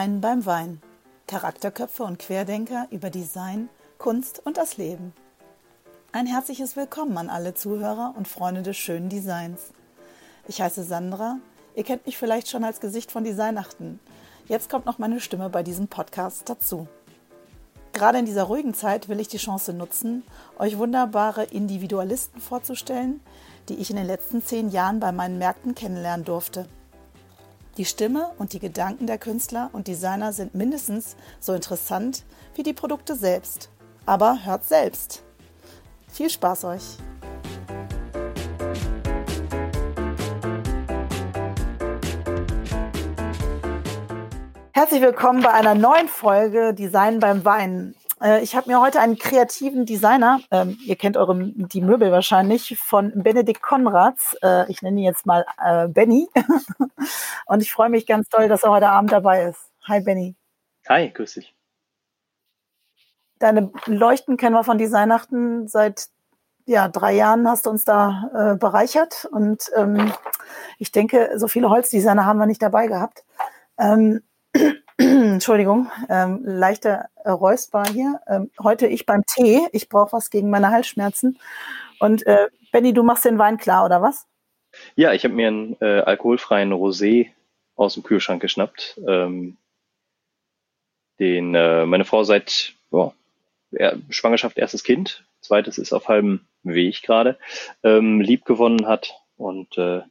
Design beim Wein. Charakterköpfe und Querdenker über Design, Kunst und das Leben. Ein herzliches Willkommen an alle Zuhörer und Freunde des schönen Designs. Ich heiße Sandra. Ihr kennt mich vielleicht schon als Gesicht von Designachten. Jetzt kommt noch meine Stimme bei diesem Podcast dazu. Gerade in dieser ruhigen Zeit will ich die Chance nutzen, euch wunderbare Individualisten vorzustellen, die ich in den letzten zehn Jahren bei meinen Märkten kennenlernen durfte. Die Stimme und die Gedanken der Künstler und Designer sind mindestens so interessant wie die Produkte selbst. Aber hört selbst. Viel Spaß euch! Herzlich willkommen bei einer neuen Folge Design beim Wein. Äh, ich habe mir heute einen kreativen Designer, ähm, ihr kennt eure, die Möbel wahrscheinlich, von Benedikt Konrads, äh, ich nenne ihn jetzt mal äh, Benny. Und ich freue mich ganz doll, dass er heute Abend dabei ist. Hi Benny. Hi, grüß dich. Deine Leuchten kennen wir von Designachten seit ja, drei Jahren hast du uns da äh, bereichert und ähm, ich denke, so viele Holzdesigner haben wir nicht dabei gehabt. Ähm, Entschuldigung, ähm, leichter Räusper hier. Ähm, heute ich beim Tee. Ich brauche was gegen meine Halsschmerzen. Und äh, Benny, du machst den Wein klar, oder was? Ja, ich habe mir einen äh, alkoholfreien Rosé aus dem Kühlschrank geschnappt, ähm, den äh, meine Frau seit oh, Schwangerschaft erstes Kind, zweites ist auf halbem Weg gerade, ähm, lieb gewonnen hat und äh,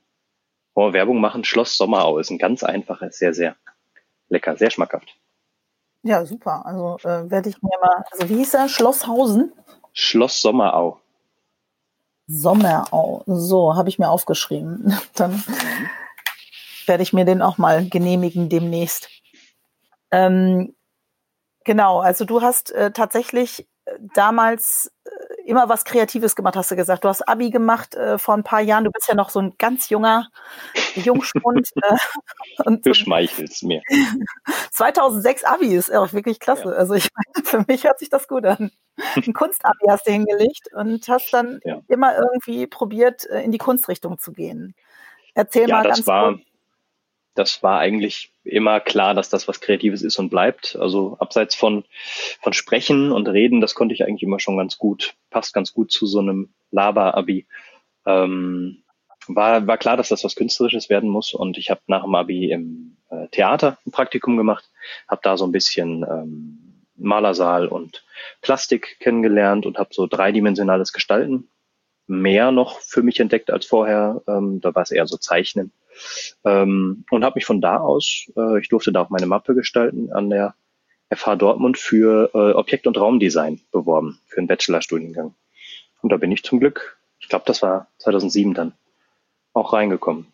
oh, Werbung machen. Schloss Sommerau ist ein ganz einfaches, sehr, sehr lecker, sehr schmackhaft. Ja, super. Also äh, werde ich mir mal, also wie hieß er? Schlosshausen? Schloss Sommerau. Sommerau. So, habe ich mir aufgeschrieben. Dann werde ich mir den auch mal genehmigen demnächst. Ähm, genau, also du hast äh, tatsächlich äh, damals äh, immer was Kreatives gemacht, hast du gesagt. Du hast Abi gemacht äh, vor ein paar Jahren. Du bist ja noch so ein ganz junger Jungspund. äh, und du schmeichelst mir. 2006 Abi ist auch wirklich klasse. Ja. Also ich, für mich hört sich das gut an. Ein Kunstabi hast du hingelegt und hast dann ja. immer irgendwie probiert, äh, in die Kunstrichtung zu gehen. Erzähl ja, mal ganz war, kurz das war eigentlich immer klar, dass das was Kreatives ist und bleibt. Also abseits von, von Sprechen und Reden, das konnte ich eigentlich immer schon ganz gut, passt ganz gut zu so einem Laber-Abi. Ähm, war, war klar, dass das was Künstlerisches werden muss und ich habe nach dem Abi im äh, Theater ein Praktikum gemacht, habe da so ein bisschen ähm, Malersaal und Plastik kennengelernt und habe so dreidimensionales Gestalten mehr noch für mich entdeckt als vorher. Ähm, da war es eher so Zeichnen. Ähm, und habe mich von da aus, äh, ich durfte da auch meine Mappe gestalten, an der FH Dortmund für äh, Objekt- und Raumdesign beworben, für einen Bachelorstudiengang. Und da bin ich zum Glück, ich glaube, das war 2007 dann, auch reingekommen.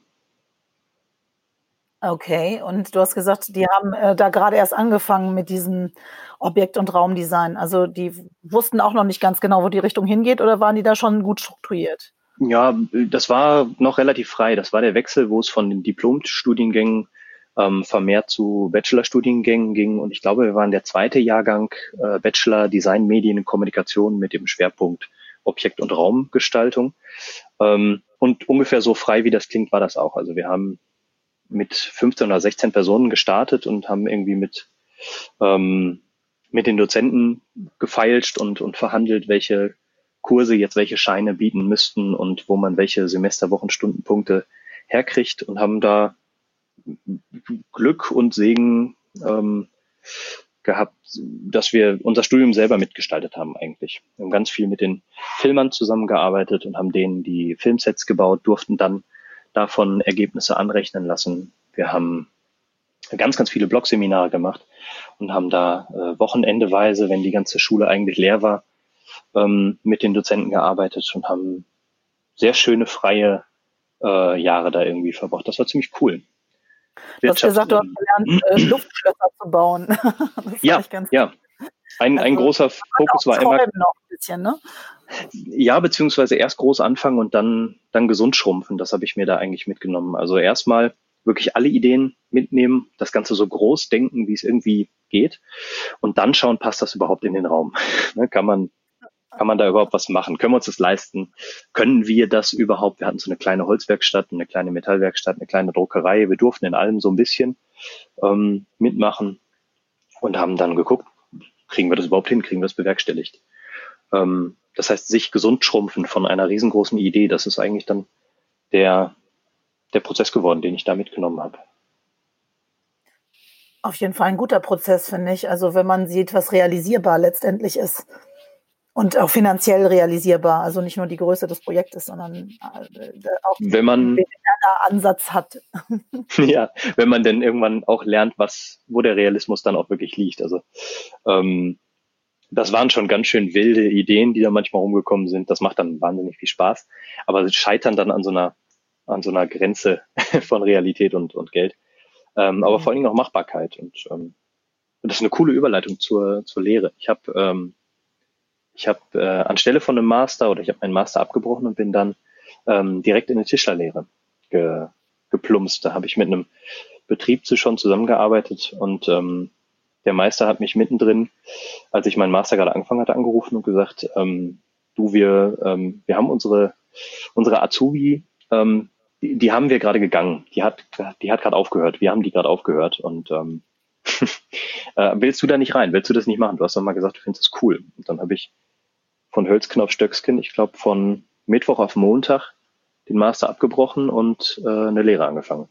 Okay, und du hast gesagt, die haben äh, da gerade erst angefangen mit diesem Objekt- und Raumdesign. Also die wussten auch noch nicht ganz genau, wo die Richtung hingeht oder waren die da schon gut strukturiert? Ja, das war noch relativ frei. Das war der Wechsel, wo es von den Diplom-Studiengängen ähm, vermehrt zu Bachelor-Studiengängen ging. Und ich glaube, wir waren der zweite Jahrgang äh, Bachelor Design, Medien und Kommunikation mit dem Schwerpunkt Objekt- und Raumgestaltung. Ähm, und ungefähr so frei, wie das klingt, war das auch. Also wir haben mit 15 oder 16 Personen gestartet und haben irgendwie mit, ähm, mit den Dozenten gefeilscht und, und verhandelt, welche Kurse jetzt welche Scheine bieten müssten und wo man welche Semesterwochenstundenpunkte herkriegt und haben da Glück und Segen ähm, gehabt, dass wir unser Studium selber mitgestaltet haben eigentlich. Wir haben ganz viel mit den Filmern zusammengearbeitet und haben denen die Filmsets gebaut, durften dann davon Ergebnisse anrechnen lassen. Wir haben ganz, ganz viele Blogseminare gemacht und haben da äh, wochenendeweise, wenn die ganze Schule eigentlich leer war, ähm, mit den Dozenten gearbeitet und haben sehr schöne freie äh, Jahre da irgendwie verbracht. Das war ziemlich cool. Du hast gesagt, du hast gelernt, äh, Luftschlösser zu bauen. ja, ja. Ein, also, ein großer Fokus war immer. Bisschen, ne? Ja, beziehungsweise erst groß anfangen und dann, dann gesund schrumpfen. Das habe ich mir da eigentlich mitgenommen. Also erstmal wirklich alle Ideen mitnehmen, das Ganze so groß denken, wie es irgendwie geht und dann schauen, passt das überhaupt in den Raum? ne, kann man kann man da überhaupt was machen? Können wir uns das leisten? Können wir das überhaupt? Wir hatten so eine kleine Holzwerkstatt, eine kleine Metallwerkstatt, eine kleine Druckerei. Wir durften in allem so ein bisschen ähm, mitmachen und haben dann geguckt, kriegen wir das überhaupt hin, kriegen wir das bewerkstelligt. Ähm, das heißt, sich gesund schrumpfen von einer riesengroßen Idee, das ist eigentlich dann der, der Prozess geworden, den ich da mitgenommen habe. Auf jeden Fall ein guter Prozess, finde ich. Also wenn man sieht, was realisierbar letztendlich ist und auch finanziell realisierbar. Also nicht nur die Größe des Projektes, sondern äh, auch wenn man den Ansatz hat. Ja, wenn man denn irgendwann auch lernt, was, wo der Realismus dann auch wirklich liegt. Also ähm, das waren schon ganz schön wilde Ideen, die da manchmal rumgekommen sind. Das macht dann wahnsinnig viel Spaß. Aber sie scheitern dann an so einer, an so einer Grenze von Realität und, und Geld. Ähm, mhm. Aber vor allen Dingen auch Machbarkeit. Und ähm, das ist eine coole Überleitung zur, zur Lehre. Ich habe ähm, ich hab, äh, anstelle von einem Master oder ich habe meinen Master abgebrochen und bin dann ähm, direkt in eine Tischlerlehre ge, geplumpst. Da habe ich mit einem Betrieb zu schon zusammengearbeitet und ähm, der Meister hat mich mittendrin, als ich meinen Master gerade angefangen hatte, angerufen und gesagt, ähm, du, wir, ähm, wir haben unsere, unsere Azubi, ähm, die, die haben wir gerade gegangen. Die hat, die hat gerade aufgehört. Wir haben die gerade aufgehört. Und ähm, äh, willst du da nicht rein? Willst du das nicht machen? Du hast doch mal gesagt, du findest das cool. Und dann habe ich von Hölzken auf Stöckskin, ich glaube von Mittwoch auf Montag, den Master abgebrochen und äh, eine Lehre angefangen.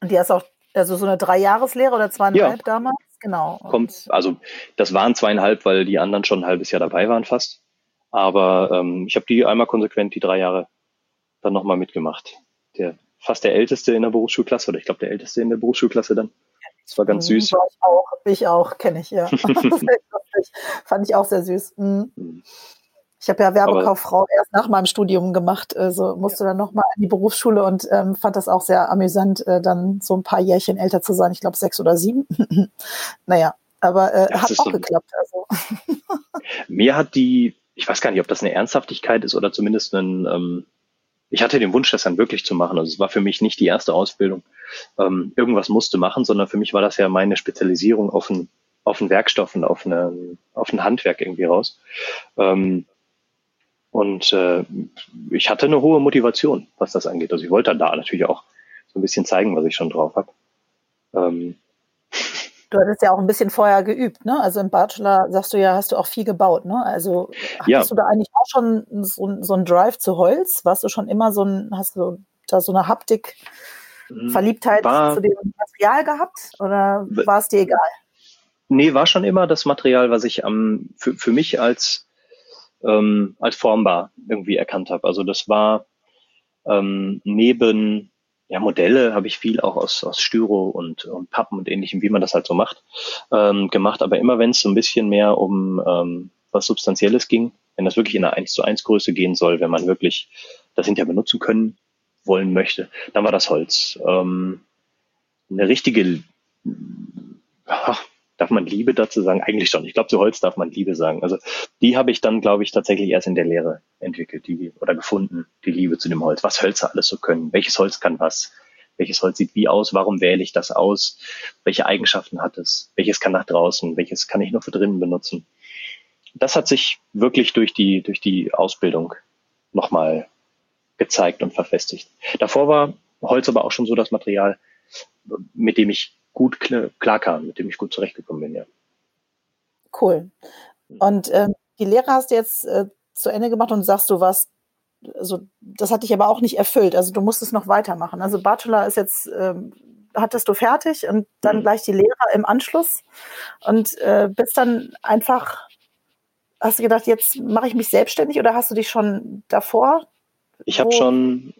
Und die hast auch, also so eine Dreijahreslehre oder zweieinhalb ja. damals? Genau. Kommt, also das waren zweieinhalb, weil die anderen schon ein halbes Jahr dabei waren fast. Aber ähm, ich habe die einmal konsequent die drei Jahre dann nochmal mitgemacht. Der fast der älteste in der Berufsschulklasse oder ich glaube der älteste in der Berufsschulklasse dann. Das war ganz süß. War ich auch, ich auch, kenne ich, ja. Fand ich auch sehr süß. Mhm. mhm. Ich habe ja Werbekauffrau erst nach meinem Studium gemacht, also musste ja. dann nochmal in die Berufsschule und ähm, fand das auch sehr amüsant, äh, dann so ein paar Jährchen älter zu sein. Ich glaube sechs oder sieben. naja, aber äh, hat auch so geklappt. Also. Mir hat die, ich weiß gar nicht, ob das eine Ernsthaftigkeit ist oder zumindest ein, ähm, ich hatte den Wunsch, das dann wirklich zu machen. Also es war für mich nicht die erste Ausbildung. Ähm, irgendwas musste machen, sondern für mich war das ja meine Spezialisierung auf ein, auf einen Werkstoff und auf, eine, auf ein Handwerk irgendwie raus. Ähm, und äh, ich hatte eine hohe Motivation, was das angeht. Also ich wollte da natürlich auch so ein bisschen zeigen, was ich schon drauf habe. Ähm. Du hattest ja auch ein bisschen vorher geübt, ne? Also im Bachelor sagst du ja, hast du auch viel gebaut, ne? Also hattest ja. du da eigentlich auch schon so, so einen Drive zu Holz? Warst du schon immer so ein, hast du da so eine Haptik, hm, Verliebtheit war, zu dem Material gehabt oder war es dir egal? Nee, war schon immer das Material, was ich am, für, für mich als ähm, als formbar irgendwie erkannt habe. Also das war ähm, neben ja, Modelle habe ich viel auch aus, aus Styro und, und Pappen und ähnlichem, wie man das halt so macht, ähm, gemacht. Aber immer wenn es so ein bisschen mehr um ähm, was Substanzielles ging, wenn das wirklich in einer 1 zu 1 Größe gehen soll, wenn man wirklich das hinterher benutzen können, wollen möchte, dann war das Holz. Ähm, eine richtige, ach, Darf man Liebe dazu sagen? Eigentlich schon. Ich glaube, zu Holz darf man Liebe sagen. Also die habe ich dann, glaube ich, tatsächlich erst in der Lehre entwickelt, die oder gefunden, die Liebe zu dem Holz. Was Hölzer alles so können. Welches Holz kann was? Welches Holz sieht wie aus? Warum wähle ich das aus? Welche Eigenschaften hat es? Welches kann nach draußen? Welches kann ich nur für drinnen benutzen? Das hat sich wirklich durch die, durch die Ausbildung nochmal gezeigt und verfestigt. Davor war Holz aber auch schon so das Material, mit dem ich gut klar kam, mit dem ich gut zurechtgekommen bin, ja. Cool. Und ähm, die Lehre hast du jetzt äh, zu Ende gemacht und sagst, du warst, also das hat dich aber auch nicht erfüllt. Also du musstest noch weitermachen. Also Bachelor ist jetzt, ähm, hattest du fertig und dann mhm. gleich die Lehre im Anschluss und äh, bist dann einfach, hast du gedacht, jetzt mache ich mich selbstständig oder hast du dich schon davor? Ich habe schon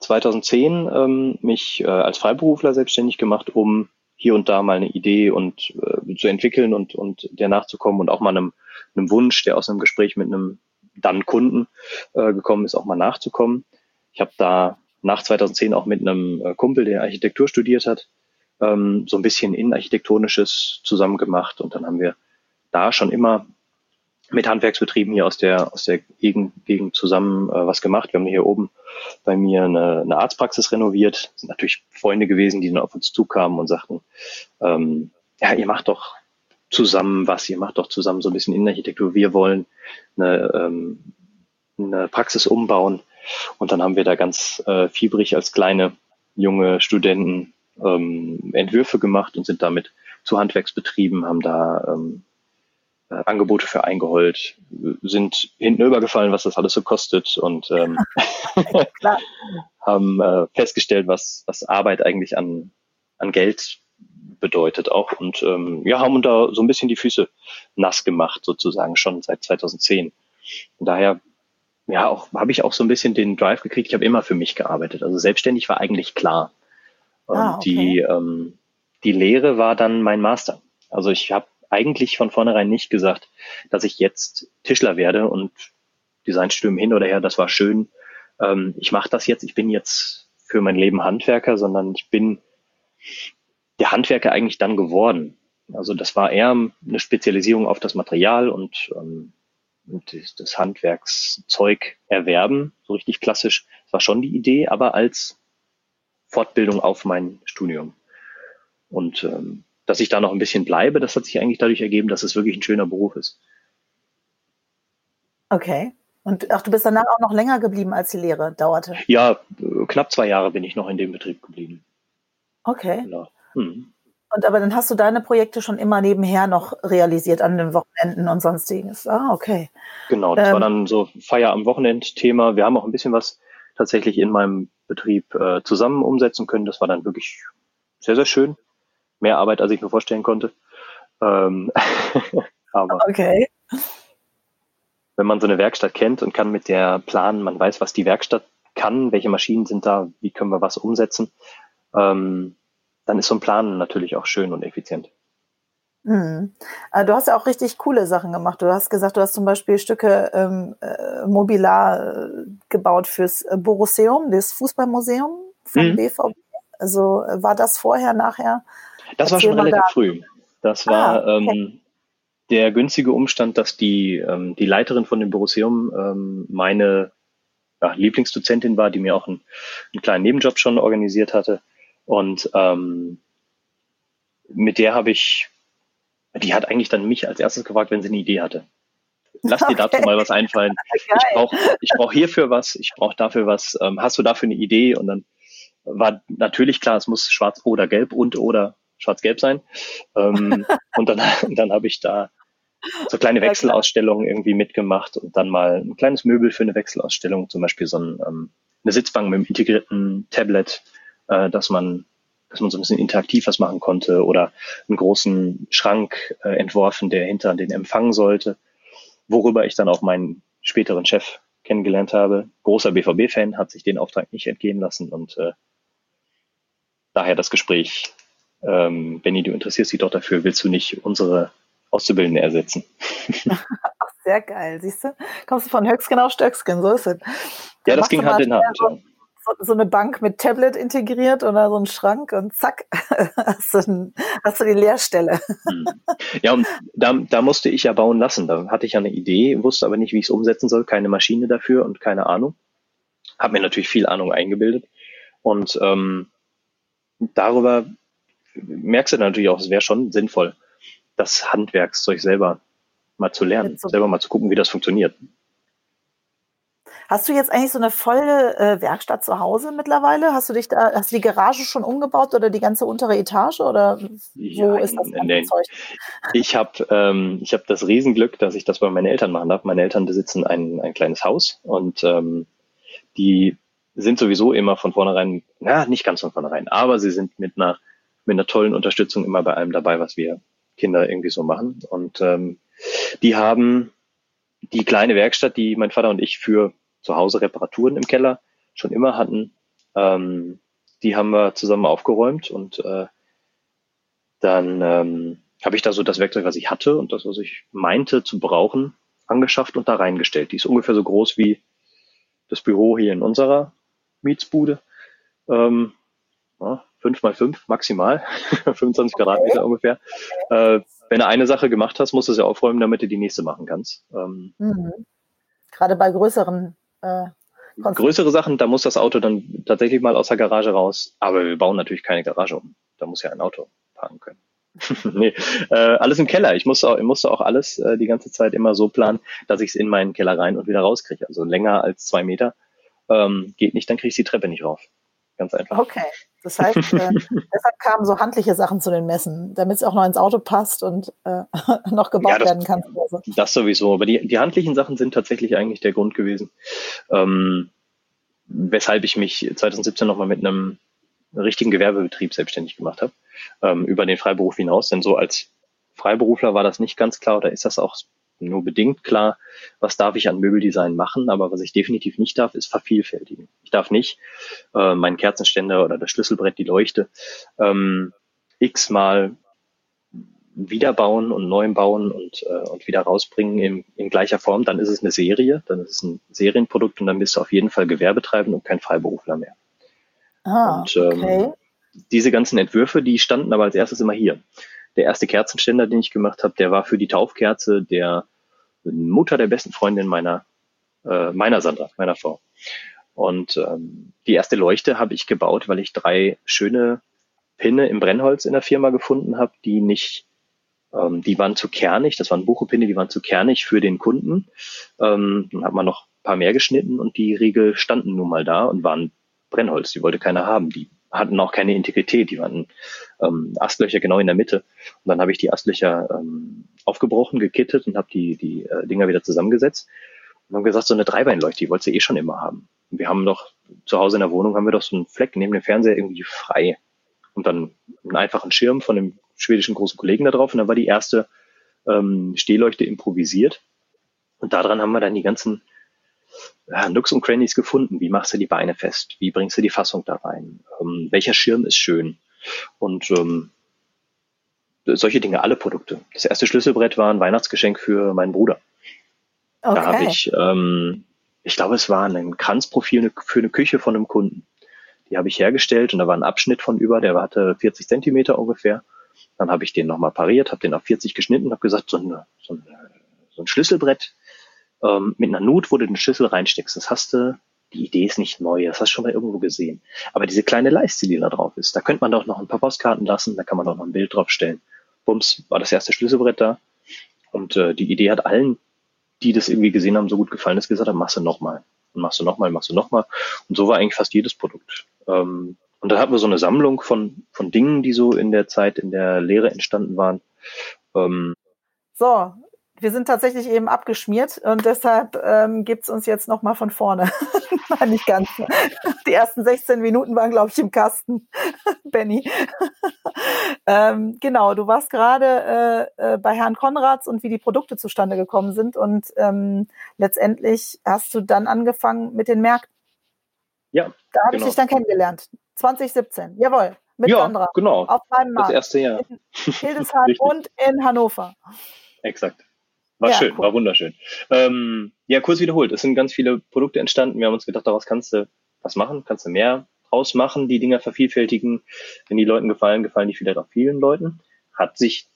2010 ähm, mich äh, als Freiberufler selbstständig gemacht, um hier und da mal eine Idee und äh, zu entwickeln und, und der nachzukommen und auch mal einem, einem Wunsch, der aus einem Gespräch mit einem dann Kunden äh, gekommen ist, auch mal nachzukommen. Ich habe da nach 2010 auch mit einem äh, Kumpel, der Architektur studiert hat, ähm, so ein bisschen innenarchitektonisches zusammen gemacht und dann haben wir da schon immer mit Handwerksbetrieben hier aus der, aus der Gegend, zusammen äh, was gemacht. Wir haben hier oben bei mir eine, eine Arztpraxis renoviert. Das sind natürlich Freunde gewesen, die dann auf uns zukamen und sagten, ähm, ja, ihr macht doch zusammen was, ihr macht doch zusammen so ein bisschen Innenarchitektur. Wir wollen eine, ähm, eine Praxis umbauen. Und dann haben wir da ganz äh, fiebrig als kleine junge Studenten ähm, Entwürfe gemacht und sind damit zu Handwerksbetrieben, haben da ähm, äh, Angebote für eingeholt, sind hinten übergefallen, was das alles so kostet und ähm, haben äh, festgestellt, was, was Arbeit eigentlich an, an Geld bedeutet auch und ähm, ja, haben da so ein bisschen die Füße nass gemacht sozusagen schon seit 2010. Und daher ja, auch habe ich auch so ein bisschen den Drive gekriegt. Ich habe immer für mich gearbeitet. Also selbstständig war eigentlich klar. Und ah, okay. die ähm, die Lehre war dann mein Master. Also ich habe eigentlich von vornherein nicht gesagt, dass ich jetzt Tischler werde und Designstudium hin oder her, das war schön. Ähm, ich mache das jetzt, ich bin jetzt für mein Leben Handwerker, sondern ich bin der Handwerker eigentlich dann geworden. Also das war eher eine Spezialisierung auf das Material und, ähm, und das Handwerkszeug erwerben, so richtig klassisch. Das war schon die Idee, aber als Fortbildung auf mein Studium. Und ähm, dass ich da noch ein bisschen bleibe, das hat sich eigentlich dadurch ergeben, dass es wirklich ein schöner Beruf ist. Okay. Und ach, du bist danach auch noch länger geblieben, als die Lehre dauerte? Ja, knapp zwei Jahre bin ich noch in dem Betrieb geblieben. Okay. Genau. Hm. Und aber dann hast du deine Projekte schon immer nebenher noch realisiert an den Wochenenden und sonstiges. Ah, okay. Genau, das ähm, war dann so Feier am Wochenend-Thema. Wir haben auch ein bisschen was tatsächlich in meinem Betrieb äh, zusammen umsetzen können. Das war dann wirklich sehr, sehr schön mehr Arbeit, als ich mir vorstellen konnte. Ähm, aber okay. wenn man so eine Werkstatt kennt und kann mit der planen, man weiß, was die Werkstatt kann, welche Maschinen sind da, wie können wir was umsetzen, ähm, dann ist so ein Plan natürlich auch schön und effizient. Mhm. Äh, du hast ja auch richtig coole Sachen gemacht. Du hast gesagt, du hast zum Beispiel Stücke ähm, äh, Mobilar äh, gebaut fürs Borusseum, das Fußballmuseum vom mhm. BVB. Also war das vorher, nachher das war schon relativ da. früh. Das war ah, okay. ähm, der günstige Umstand, dass die, ähm, die Leiterin von dem Borusseum ähm, meine ja, Lieblingsdozentin war, die mir auch einen, einen kleinen Nebenjob schon organisiert hatte. Und ähm, mit der habe ich, die hat eigentlich dann mich als erstes gefragt, wenn sie eine Idee hatte. Lass dir okay. dazu mal was einfallen. Geil. Ich brauche ich brauch hierfür was, ich brauche dafür was. Ähm, hast du dafür eine Idee? Und dann war natürlich klar, es muss schwarz oder gelb und oder schwarz-gelb sein. Ähm, und dann, dann habe ich da so kleine Wechselausstellungen irgendwie mitgemacht und dann mal ein kleines Möbel für eine Wechselausstellung, zum Beispiel so ein, ähm, eine Sitzbank mit einem integrierten Tablet, äh, dass man dass man so ein bisschen interaktiv was machen konnte oder einen großen Schrank äh, entworfen, der hinter den empfangen sollte, worüber ich dann auch meinen späteren Chef kennengelernt habe. Großer BVB-Fan, hat sich den Auftrag nicht entgehen lassen und äh, daher das Gespräch ähm, Benny, du interessierst dich doch dafür, willst du nicht unsere Auszubildende ersetzen? Ach, sehr geil, siehst du? Kommst du von Höchstgen auf Stöcksken, so ist es. Ja, das ging Hand in Hand. So, so, eine Bank mit Tablet integriert oder so ein Schrank und zack, hast du, ein, hast du die Leerstelle. Hm. Ja, und da, da musste ich ja bauen lassen. Da hatte ich ja eine Idee, wusste aber nicht, wie ich es umsetzen soll, keine Maschine dafür und keine Ahnung. Hab mir natürlich viel Ahnung eingebildet. Und ähm, darüber merkst du natürlich auch, es wäre schon sinnvoll, das Handwerkszeug selber mal zu lernen, so selber mal zu gucken, wie das funktioniert. Hast du jetzt eigentlich so eine volle äh, Werkstatt zu Hause mittlerweile? Hast du dich da, hast du die Garage schon umgebaut oder die ganze untere Etage oder wo ja, ist das nee. Zeug? Ich habe ähm, ich habe das Riesenglück, dass ich das bei meinen Eltern machen darf. Meine Eltern besitzen ein, ein kleines Haus und ähm, die sind sowieso immer von vornherein, na, nicht ganz von vornherein, aber sie sind mit einer mit einer tollen Unterstützung immer bei allem dabei, was wir Kinder irgendwie so machen. Und ähm, die haben die kleine Werkstatt, die mein Vater und ich für zu Hause Reparaturen im Keller schon immer hatten, ähm, die haben wir zusammen aufgeräumt und äh, dann ähm, habe ich da so das Werkzeug, was ich hatte und das, was ich meinte zu brauchen, angeschafft und da reingestellt. Die ist ungefähr so groß wie das Büro hier in unserer Mietsbude. Ähm, ja, fünf mal fünf maximal, 25 Quadratmeter ungefähr. Äh, wenn du eine Sache gemacht hast, musst du sie aufräumen, damit du die nächste machen kannst. Ähm, mhm. Gerade bei größeren äh, Größere Sachen, da muss das Auto dann tatsächlich mal aus der Garage raus. Aber wir bauen natürlich keine Garage um. Da muss ja ein Auto parken können. nee, äh, alles im Keller. Ich musste auch, ich musste auch alles äh, die ganze Zeit immer so planen, dass ich es in meinen Keller rein und wieder rauskriege. Also länger als zwei Meter ähm, geht nicht, dann kriege ich die Treppe nicht rauf. Ganz einfach. Okay. Das heißt, äh, deshalb kamen so handliche Sachen zu den Messen, damit es auch noch ins Auto passt und äh, noch gebaut ja, das, werden kann. Also. Das sowieso. Aber die, die handlichen Sachen sind tatsächlich eigentlich der Grund gewesen, ähm, weshalb ich mich 2017 nochmal mit einem richtigen Gewerbebetrieb selbstständig gemacht habe, ähm, über den Freiberuf hinaus. Denn so als Freiberufler war das nicht ganz klar oder ist das auch nur bedingt klar, was darf ich an Möbeldesign machen, aber was ich definitiv nicht darf, ist vervielfältigen. Ich darf nicht äh, meinen Kerzenständer oder das Schlüsselbrett, die Leuchte, ähm, x-mal wiederbauen und neu bauen und, äh, und wieder rausbringen in, in gleicher Form, dann ist es eine Serie, dann ist es ein Serienprodukt und dann bist du auf jeden Fall Gewerbetreibend und kein Freiberufler mehr. Ah, und ähm, okay. diese ganzen Entwürfe, die standen aber als erstes immer hier der erste Kerzenständer, den ich gemacht habe, der war für die Taufkerze der Mutter der besten Freundin meiner, äh, meiner Sandra, meiner Frau. Und ähm, die erste Leuchte habe ich gebaut, weil ich drei schöne Pinne im Brennholz in der Firma gefunden habe, die nicht, ähm, die waren zu kernig, das waren Buchepinne, die waren zu kernig für den Kunden. Ähm, dann hat man noch ein paar mehr geschnitten und die Riegel standen nun mal da und waren Brennholz, die wollte keiner haben. Die hatten auch keine Integrität, die waren ähm, Astlöcher genau in der Mitte. Und dann habe ich die Astlöcher ähm, aufgebrochen, gekittet und habe die, die äh, Dinger wieder zusammengesetzt. Und haben gesagt, so eine Dreibeinleuchte, die wolltest du eh schon immer haben. Und wir haben doch zu Hause in der Wohnung haben wir doch so einen Fleck neben dem Fernseher irgendwie frei. Und dann einen einfachen Schirm von dem schwedischen großen Kollegen da drauf. Und dann war die erste ähm, Stehleuchte improvisiert. Und daran haben wir dann die ganzen ja, Nooks und Crannies gefunden. Wie machst du die Beine fest? Wie bringst du die Fassung da rein? Ähm, welcher Schirm ist schön? Und ähm, solche Dinge, alle Produkte. Das erste Schlüsselbrett war ein Weihnachtsgeschenk für meinen Bruder. Okay. Da habe ich, ähm, ich glaube, es war ein Kranzprofil für eine Küche von einem Kunden. Die habe ich hergestellt und da war ein Abschnitt von über, der hatte 40 Zentimeter ungefähr. Dann habe ich den nochmal pariert, habe den auf 40 geschnitten, habe gesagt, so, eine, so, ein, so ein Schlüsselbrett ähm, mit einer Nut, wo du den Schlüssel reinsteckst. Das hast du, die Idee ist nicht neu, das hast du schon mal irgendwo gesehen. Aber diese kleine Leiste, die da drauf ist, da könnte man doch noch ein paar Postkarten lassen, da kann man doch noch ein Bild draufstellen. Bums, war das erste Schlüsselbrett da. Und äh, die Idee hat allen, die das irgendwie gesehen haben, so gut gefallen, dass gesagt haben, machst du nochmal. Und machst du nochmal, machst du nochmal. Und so war eigentlich fast jedes Produkt. Ähm, und dann hatten wir so eine Sammlung von, von Dingen, die so in der Zeit in der Lehre entstanden waren. Ähm, so, wir sind tatsächlich eben abgeschmiert und deshalb ähm, gibt es uns jetzt nochmal von vorne. Nein, nicht ganz. Die ersten 16 Minuten waren, glaube ich, im Kasten, Benny. ähm, genau, du warst gerade äh, äh, bei Herrn Konrads und wie die Produkte zustande gekommen sind und ähm, letztendlich hast du dann angefangen mit den Märkten. Ja. Da habe genau. ich dich dann kennengelernt. 2017, jawohl. Mit ja, Sandra. genau. Auf meinem Markt. Das erste Jahr. In Hildesheim und in Hannover. Exakt. War ja, schön, cool. war wunderschön. Ähm, ja, kurz wiederholt. Es sind ganz viele Produkte entstanden. Wir haben uns gedacht, daraus kannst du was machen, kannst du mehr draus machen, die Dinger vervielfältigen. Wenn die Leuten gefallen, gefallen die vielleicht auch vielen Leuten. Hat sich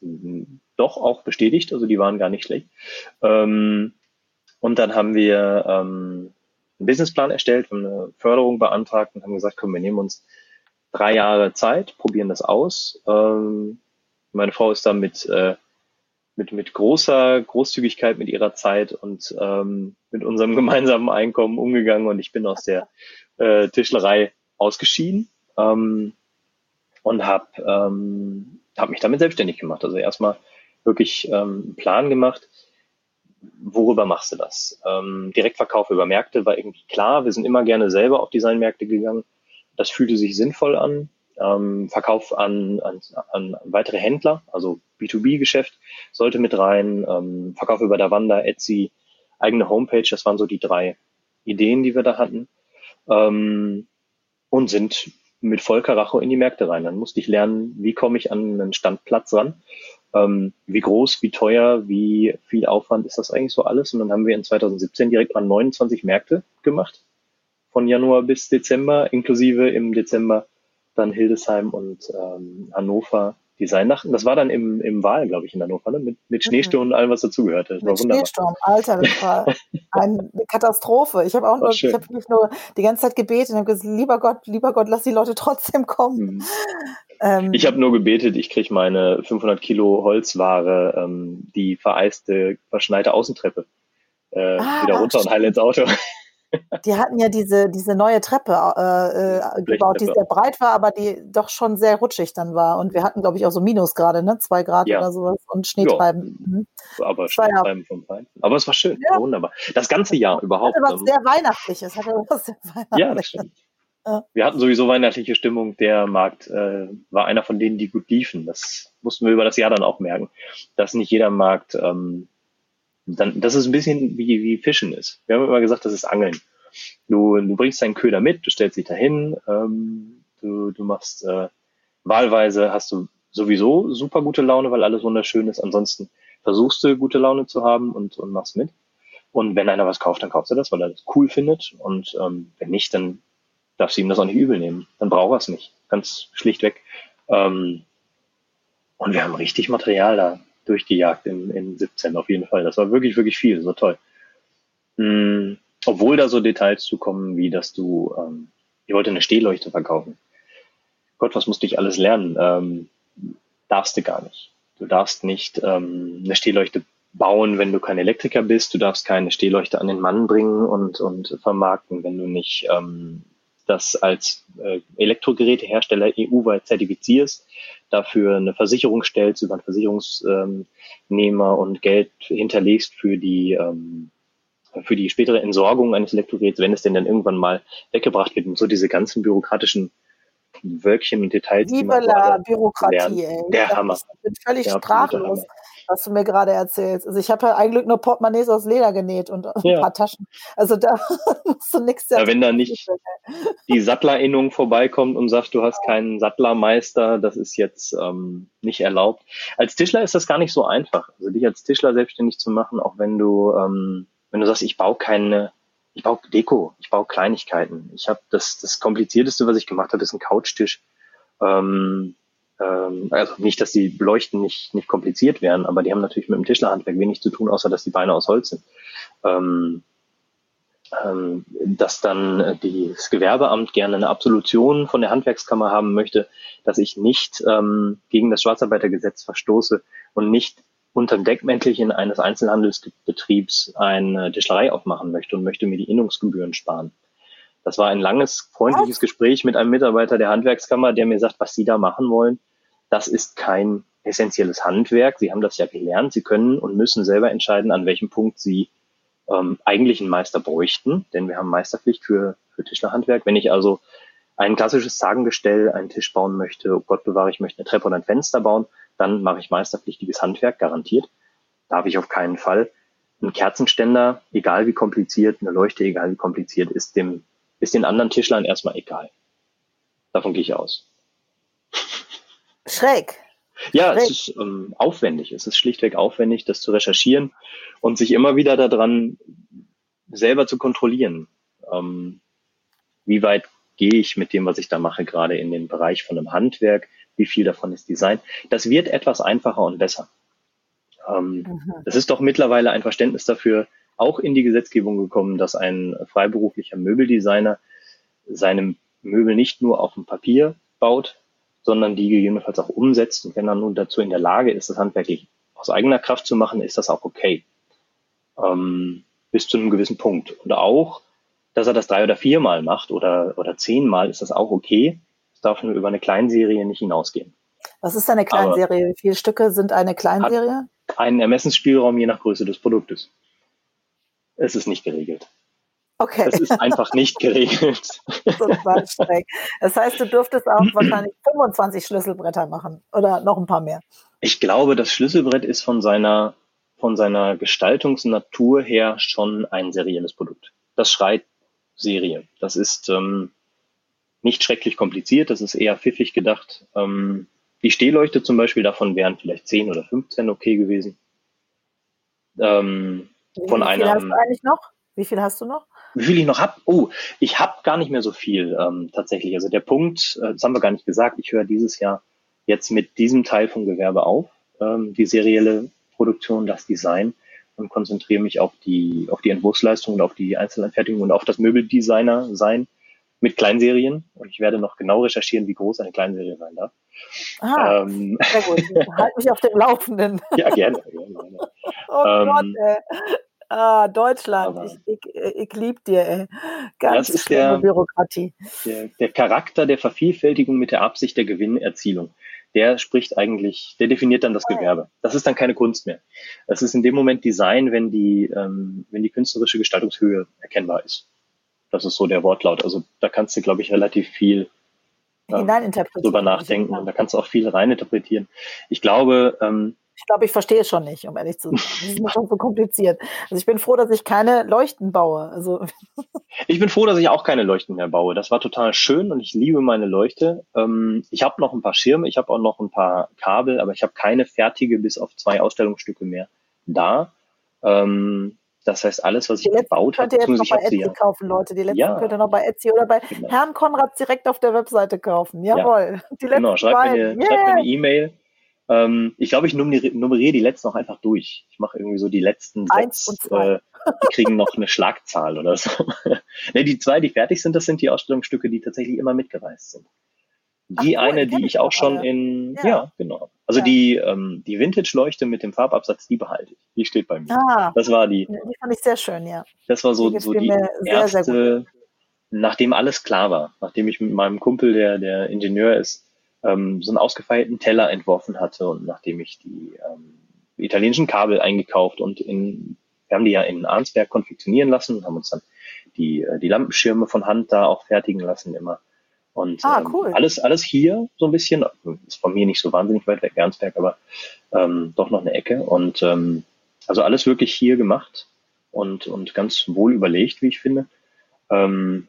doch auch bestätigt, also die waren gar nicht schlecht. Ähm, und dann haben wir ähm, einen Businessplan erstellt, haben eine Förderung beantragt und haben gesagt, komm, wir nehmen uns drei Jahre Zeit, probieren das aus. Ähm, meine Frau ist dann mit äh, mit, mit großer Großzügigkeit mit ihrer Zeit und ähm, mit unserem gemeinsamen Einkommen umgegangen und ich bin aus der äh, Tischlerei ausgeschieden ähm, und habe ähm, hab mich damit selbstständig gemacht. Also erstmal wirklich ähm, einen Plan gemacht, worüber machst du das? Ähm, Direktverkauf über Märkte war irgendwie klar. Wir sind immer gerne selber auf Designmärkte gegangen. Das fühlte sich sinnvoll an. Ähm, Verkauf an, an, an weitere Händler, also B2B-Geschäft sollte mit rein, ähm, Verkauf über Davanda, Etsy, eigene Homepage, das waren so die drei Ideen, die wir da hatten. Ähm, und sind mit Volker Racho in die Märkte rein. Dann musste ich lernen, wie komme ich an einen Standplatz ran, ähm, wie groß, wie teuer, wie viel Aufwand ist das eigentlich so alles. Und dann haben wir in 2017 direkt mal 29 Märkte gemacht, von Januar bis Dezember, inklusive im Dezember dann Hildesheim und ähm, Hannover Designnachten. Das war dann im, im Wahl, glaube ich, in Hannover, ne? mit, mit mhm. Schneesturm und allem, was dazugehörte. Das mit Schneesturm, Alter, das war eine Katastrophe. Ich habe auch nur, ich habe mich nur die ganze Zeit gebetet und habe gesagt, lieber Gott, lieber Gott, lass die Leute trotzdem kommen. Mhm. Ähm, ich habe nur gebetet, ich kriege meine 500 Kilo Holzware, ähm, die vereiste, verschneite Außentreppe äh, ah, wieder runter stimmt. und heile ins Auto. Die hatten ja diese, diese neue Treppe äh, äh gebaut, die sehr breit war, aber die doch schon sehr rutschig dann war. Und wir hatten, glaube ich, auch so Minusgrade, ne? Zwei Grad ja. oder sowas und Schneetreiben. Mhm. Aber Schneetreiben vom Feind. Aber es war schön, ja. wunderbar. Das ganze Jahr überhaupt. Es hatte was ähm, sehr Weihnachtliches. Hatte was sehr Weihnachtliches. Ja, das stimmt. Wir hatten sowieso weihnachtliche Stimmung. Der Markt äh, war einer von denen, die gut liefen. Das mussten wir über das Jahr dann auch merken, dass nicht jeder Markt, ähm, dann, dass es ein bisschen wie, wie Fischen ist. Wir haben immer gesagt, das ist Angeln. Du, du bringst deinen Köder mit, du stellst dich dahin, ähm, du, du machst äh, wahlweise hast du sowieso super gute Laune, weil alles wunderschön ist. Ansonsten versuchst du gute Laune zu haben und, und machst mit. Und wenn einer was kauft, dann kauft er das, weil er das cool findet. Und ähm, wenn nicht, dann darfst du ihm das auch nicht übel nehmen. Dann braucht er es nicht. Ganz schlichtweg. Ähm, und wir haben richtig Material da durchgejagt in, in 17 auf jeden Fall. Das war wirklich, wirklich viel. So toll. Mhm. Obwohl da so Details zu kommen, wie dass du, ähm, ich wollte eine Stehleuchte verkaufen. Gott, was musste ich alles lernen? Ähm, darfst du gar nicht. Du darfst nicht ähm, eine Stehleuchte bauen, wenn du kein Elektriker bist. Du darfst keine Stehleuchte an den Mann bringen und, und vermarkten, wenn du nicht ähm, das als äh, Elektrogerätehersteller EU-weit zertifizierst, dafür eine Versicherung stellst, über einen Versicherungsnehmer und Geld hinterlegst für die ähm, für die spätere Entsorgung eines Elektrogeräts, wenn es denn dann irgendwann mal weggebracht wird und so diese ganzen bürokratischen Wölkchen und Details. Liebe la Bürokratie, ey. Der Hammer. Ich bin völlig Der sprachlos was du mir gerade erzählst. Also ich habe ja eigentlich nur Portemonnaies aus Leder genäht und ein ja. paar Taschen. Also da musst du nichts ja, Wenn da nicht die Sattlerinnung vorbeikommt und sagt, du hast keinen Sattlermeister, das ist jetzt ähm, nicht erlaubt. Als Tischler ist das gar nicht so einfach. Also dich als Tischler selbstständig zu machen, auch wenn du, ähm, wenn du sagst, ich baue keine ich baue Deko, ich baue Kleinigkeiten. Ich habe das, das komplizierteste, was ich gemacht habe, ist ein Couchtisch. Ähm, ähm, also nicht, dass die Beleuchten nicht, nicht kompliziert wären, aber die haben natürlich mit dem Tischlerhandwerk wenig zu tun, außer dass die Beine aus Holz sind. Ähm, ähm, dass dann das Gewerbeamt gerne eine Absolution von der Handwerkskammer haben möchte, dass ich nicht ähm, gegen das Schwarzarbeitergesetz verstoße und nicht unter dem Deckmäntelchen eines Einzelhandelsbetriebs eine Tischlerei aufmachen möchte und möchte mir die Innungsgebühren sparen. Das war ein langes, freundliches Gespräch mit einem Mitarbeiter der Handwerkskammer, der mir sagt, was Sie da machen wollen, das ist kein essentielles Handwerk. Sie haben das ja gelernt. Sie können und müssen selber entscheiden, an welchem Punkt Sie ähm, eigentlich einen Meister bräuchten, denn wir haben Meisterpflicht für, für Tischlerhandwerk. Wenn ich also ein klassisches Zagengestell, einen Tisch bauen möchte, oh Gott bewahre, ich möchte eine Treppe oder ein Fenster bauen, dann mache ich meisterpflichtiges Handwerk, garantiert. Darf ich auf keinen Fall. Ein Kerzenständer, egal wie kompliziert, eine Leuchte, egal wie kompliziert, ist dem, ist den anderen Tischlern erstmal egal. Davon gehe ich aus. Schräg. Ja, Schräg. es ist ähm, aufwendig. Es ist schlichtweg aufwendig, das zu recherchieren und sich immer wieder daran selber zu kontrollieren. Ähm, wie weit gehe ich mit dem, was ich da mache, gerade in den Bereich von einem Handwerk? Wie viel davon ist Design? Das wird etwas einfacher und besser. Ähm, mhm. Es ist doch mittlerweile ein Verständnis dafür auch in die Gesetzgebung gekommen, dass ein freiberuflicher Möbeldesigner seine Möbel nicht nur auf dem Papier baut, sondern die gegebenenfalls auch umsetzt. Und wenn er nun dazu in der Lage ist, das handwerklich aus eigener Kraft zu machen, ist das auch okay. Ähm, bis zu einem gewissen Punkt. Und auch, dass er das drei oder viermal macht oder, oder zehnmal, ist das auch okay. Es darf nur über eine Kleinserie nicht hinausgehen. Was ist eine Kleinserie? Wie viele Stücke sind eine Kleinserie? Einen Ermessensspielraum je nach Größe des Produktes. Es ist nicht geregelt. Okay. Das ist einfach nicht geregelt. das heißt, du dürftest auch wahrscheinlich 25 Schlüsselbretter machen oder noch ein paar mehr. Ich glaube, das Schlüsselbrett ist von seiner, von seiner Gestaltungsnatur her schon ein serielles Produkt. Das schreit Serie. Das ist ähm, nicht schrecklich kompliziert, das ist eher pfiffig gedacht. Ähm, die Stehleuchte zum Beispiel, davon wären vielleicht 10 oder 15 okay gewesen. Ähm, von Wie viel einer, hast du eigentlich noch? Wie viel hast du noch? Wie viel ich noch habe? Oh, ich habe gar nicht mehr so viel ähm, tatsächlich. Also der Punkt, äh, das haben wir gar nicht gesagt, ich höre dieses Jahr jetzt mit diesem Teil vom Gewerbe auf, ähm, die serielle Produktion, das Design und konzentriere mich auf die, auf die Entwurfsleistung und auf die Einzelanfertigung und auf das Möbeldesigner sein mit Kleinserien. Und ich werde noch genau recherchieren, wie groß eine Kleinserie sein darf. Ah, ähm, sehr gut. halt mich auf dem Laufenden. ja, gerne. gerne. Oh ähm, Gott, ey. Ah, Deutschland, ich, ich, ich liebe dir, ey. Ganz das ist der, Bürokratie. Der, der Charakter der Vervielfältigung mit der Absicht der Gewinnerzielung. Der spricht eigentlich, der definiert dann das Gewerbe. Das ist dann keine Kunst mehr. Das ist in dem Moment Design, wenn die, ähm, wenn die künstlerische Gestaltungshöhe erkennbar ist. Das ist so der Wortlaut. Also da kannst du, glaube ich, relativ viel ähm, drüber nachdenken und da kannst du auch viel reininterpretieren. Ich glaube, ähm, ich glaube, ich verstehe es schon nicht, um ehrlich zu sein. Das ist mir schon so kompliziert. Also ich bin froh, dass ich keine Leuchten baue. Also ich bin froh, dass ich auch keine Leuchten mehr baue. Das war total schön und ich liebe meine Leuchte. Ähm, ich habe noch ein paar Schirme, ich habe auch noch ein paar Kabel, aber ich habe keine fertige bis auf zwei Ausstellungsstücke mehr da. Ähm, das heißt, alles, was ich gebaut habe, könnt ihr jetzt noch bei Etsy ja. kaufen, Leute. Die letzten ja. könnt ihr noch bei Etsy oder bei genau. Herrn Konrad direkt auf der Webseite kaufen. Jawohl. Ja. Die genau, schreibt mir eine E-Mail. Ähm, ich glaube, ich nummeriere die letzten auch einfach durch. Ich mache irgendwie so die letzten Eins sechs, äh, die kriegen noch eine Schlagzahl oder so. ne, die zwei, die fertig sind, das sind die Ausstellungsstücke, die tatsächlich immer mitgereist sind. Die Ach, eine, die ich auch schon in, ja, ja genau. Also ja. die, ähm, die Vintage-Leuchte mit dem Farbabsatz, die behalte ich. Die steht bei mir. Ah, das war die. Die fand ich sehr schön, ja. Das war so die, so die erste, sehr, sehr nachdem alles klar war, nachdem ich mit meinem Kumpel, der, der Ingenieur ist, ähm, so einen ausgefeilten Teller entworfen hatte und nachdem ich die ähm, italienischen Kabel eingekauft und in, wir haben die ja in Arnsberg konfektionieren lassen und haben uns dann die, äh, die Lampenschirme von Hand da auch fertigen lassen immer. Und ah, ähm, cool. alles, alles hier so ein bisschen, ist von mir nicht so wahnsinnig weit weg, Arnsberg, aber ähm, doch noch eine Ecke. Und ähm, also alles wirklich hier gemacht und, und ganz wohl überlegt, wie ich finde. Ähm,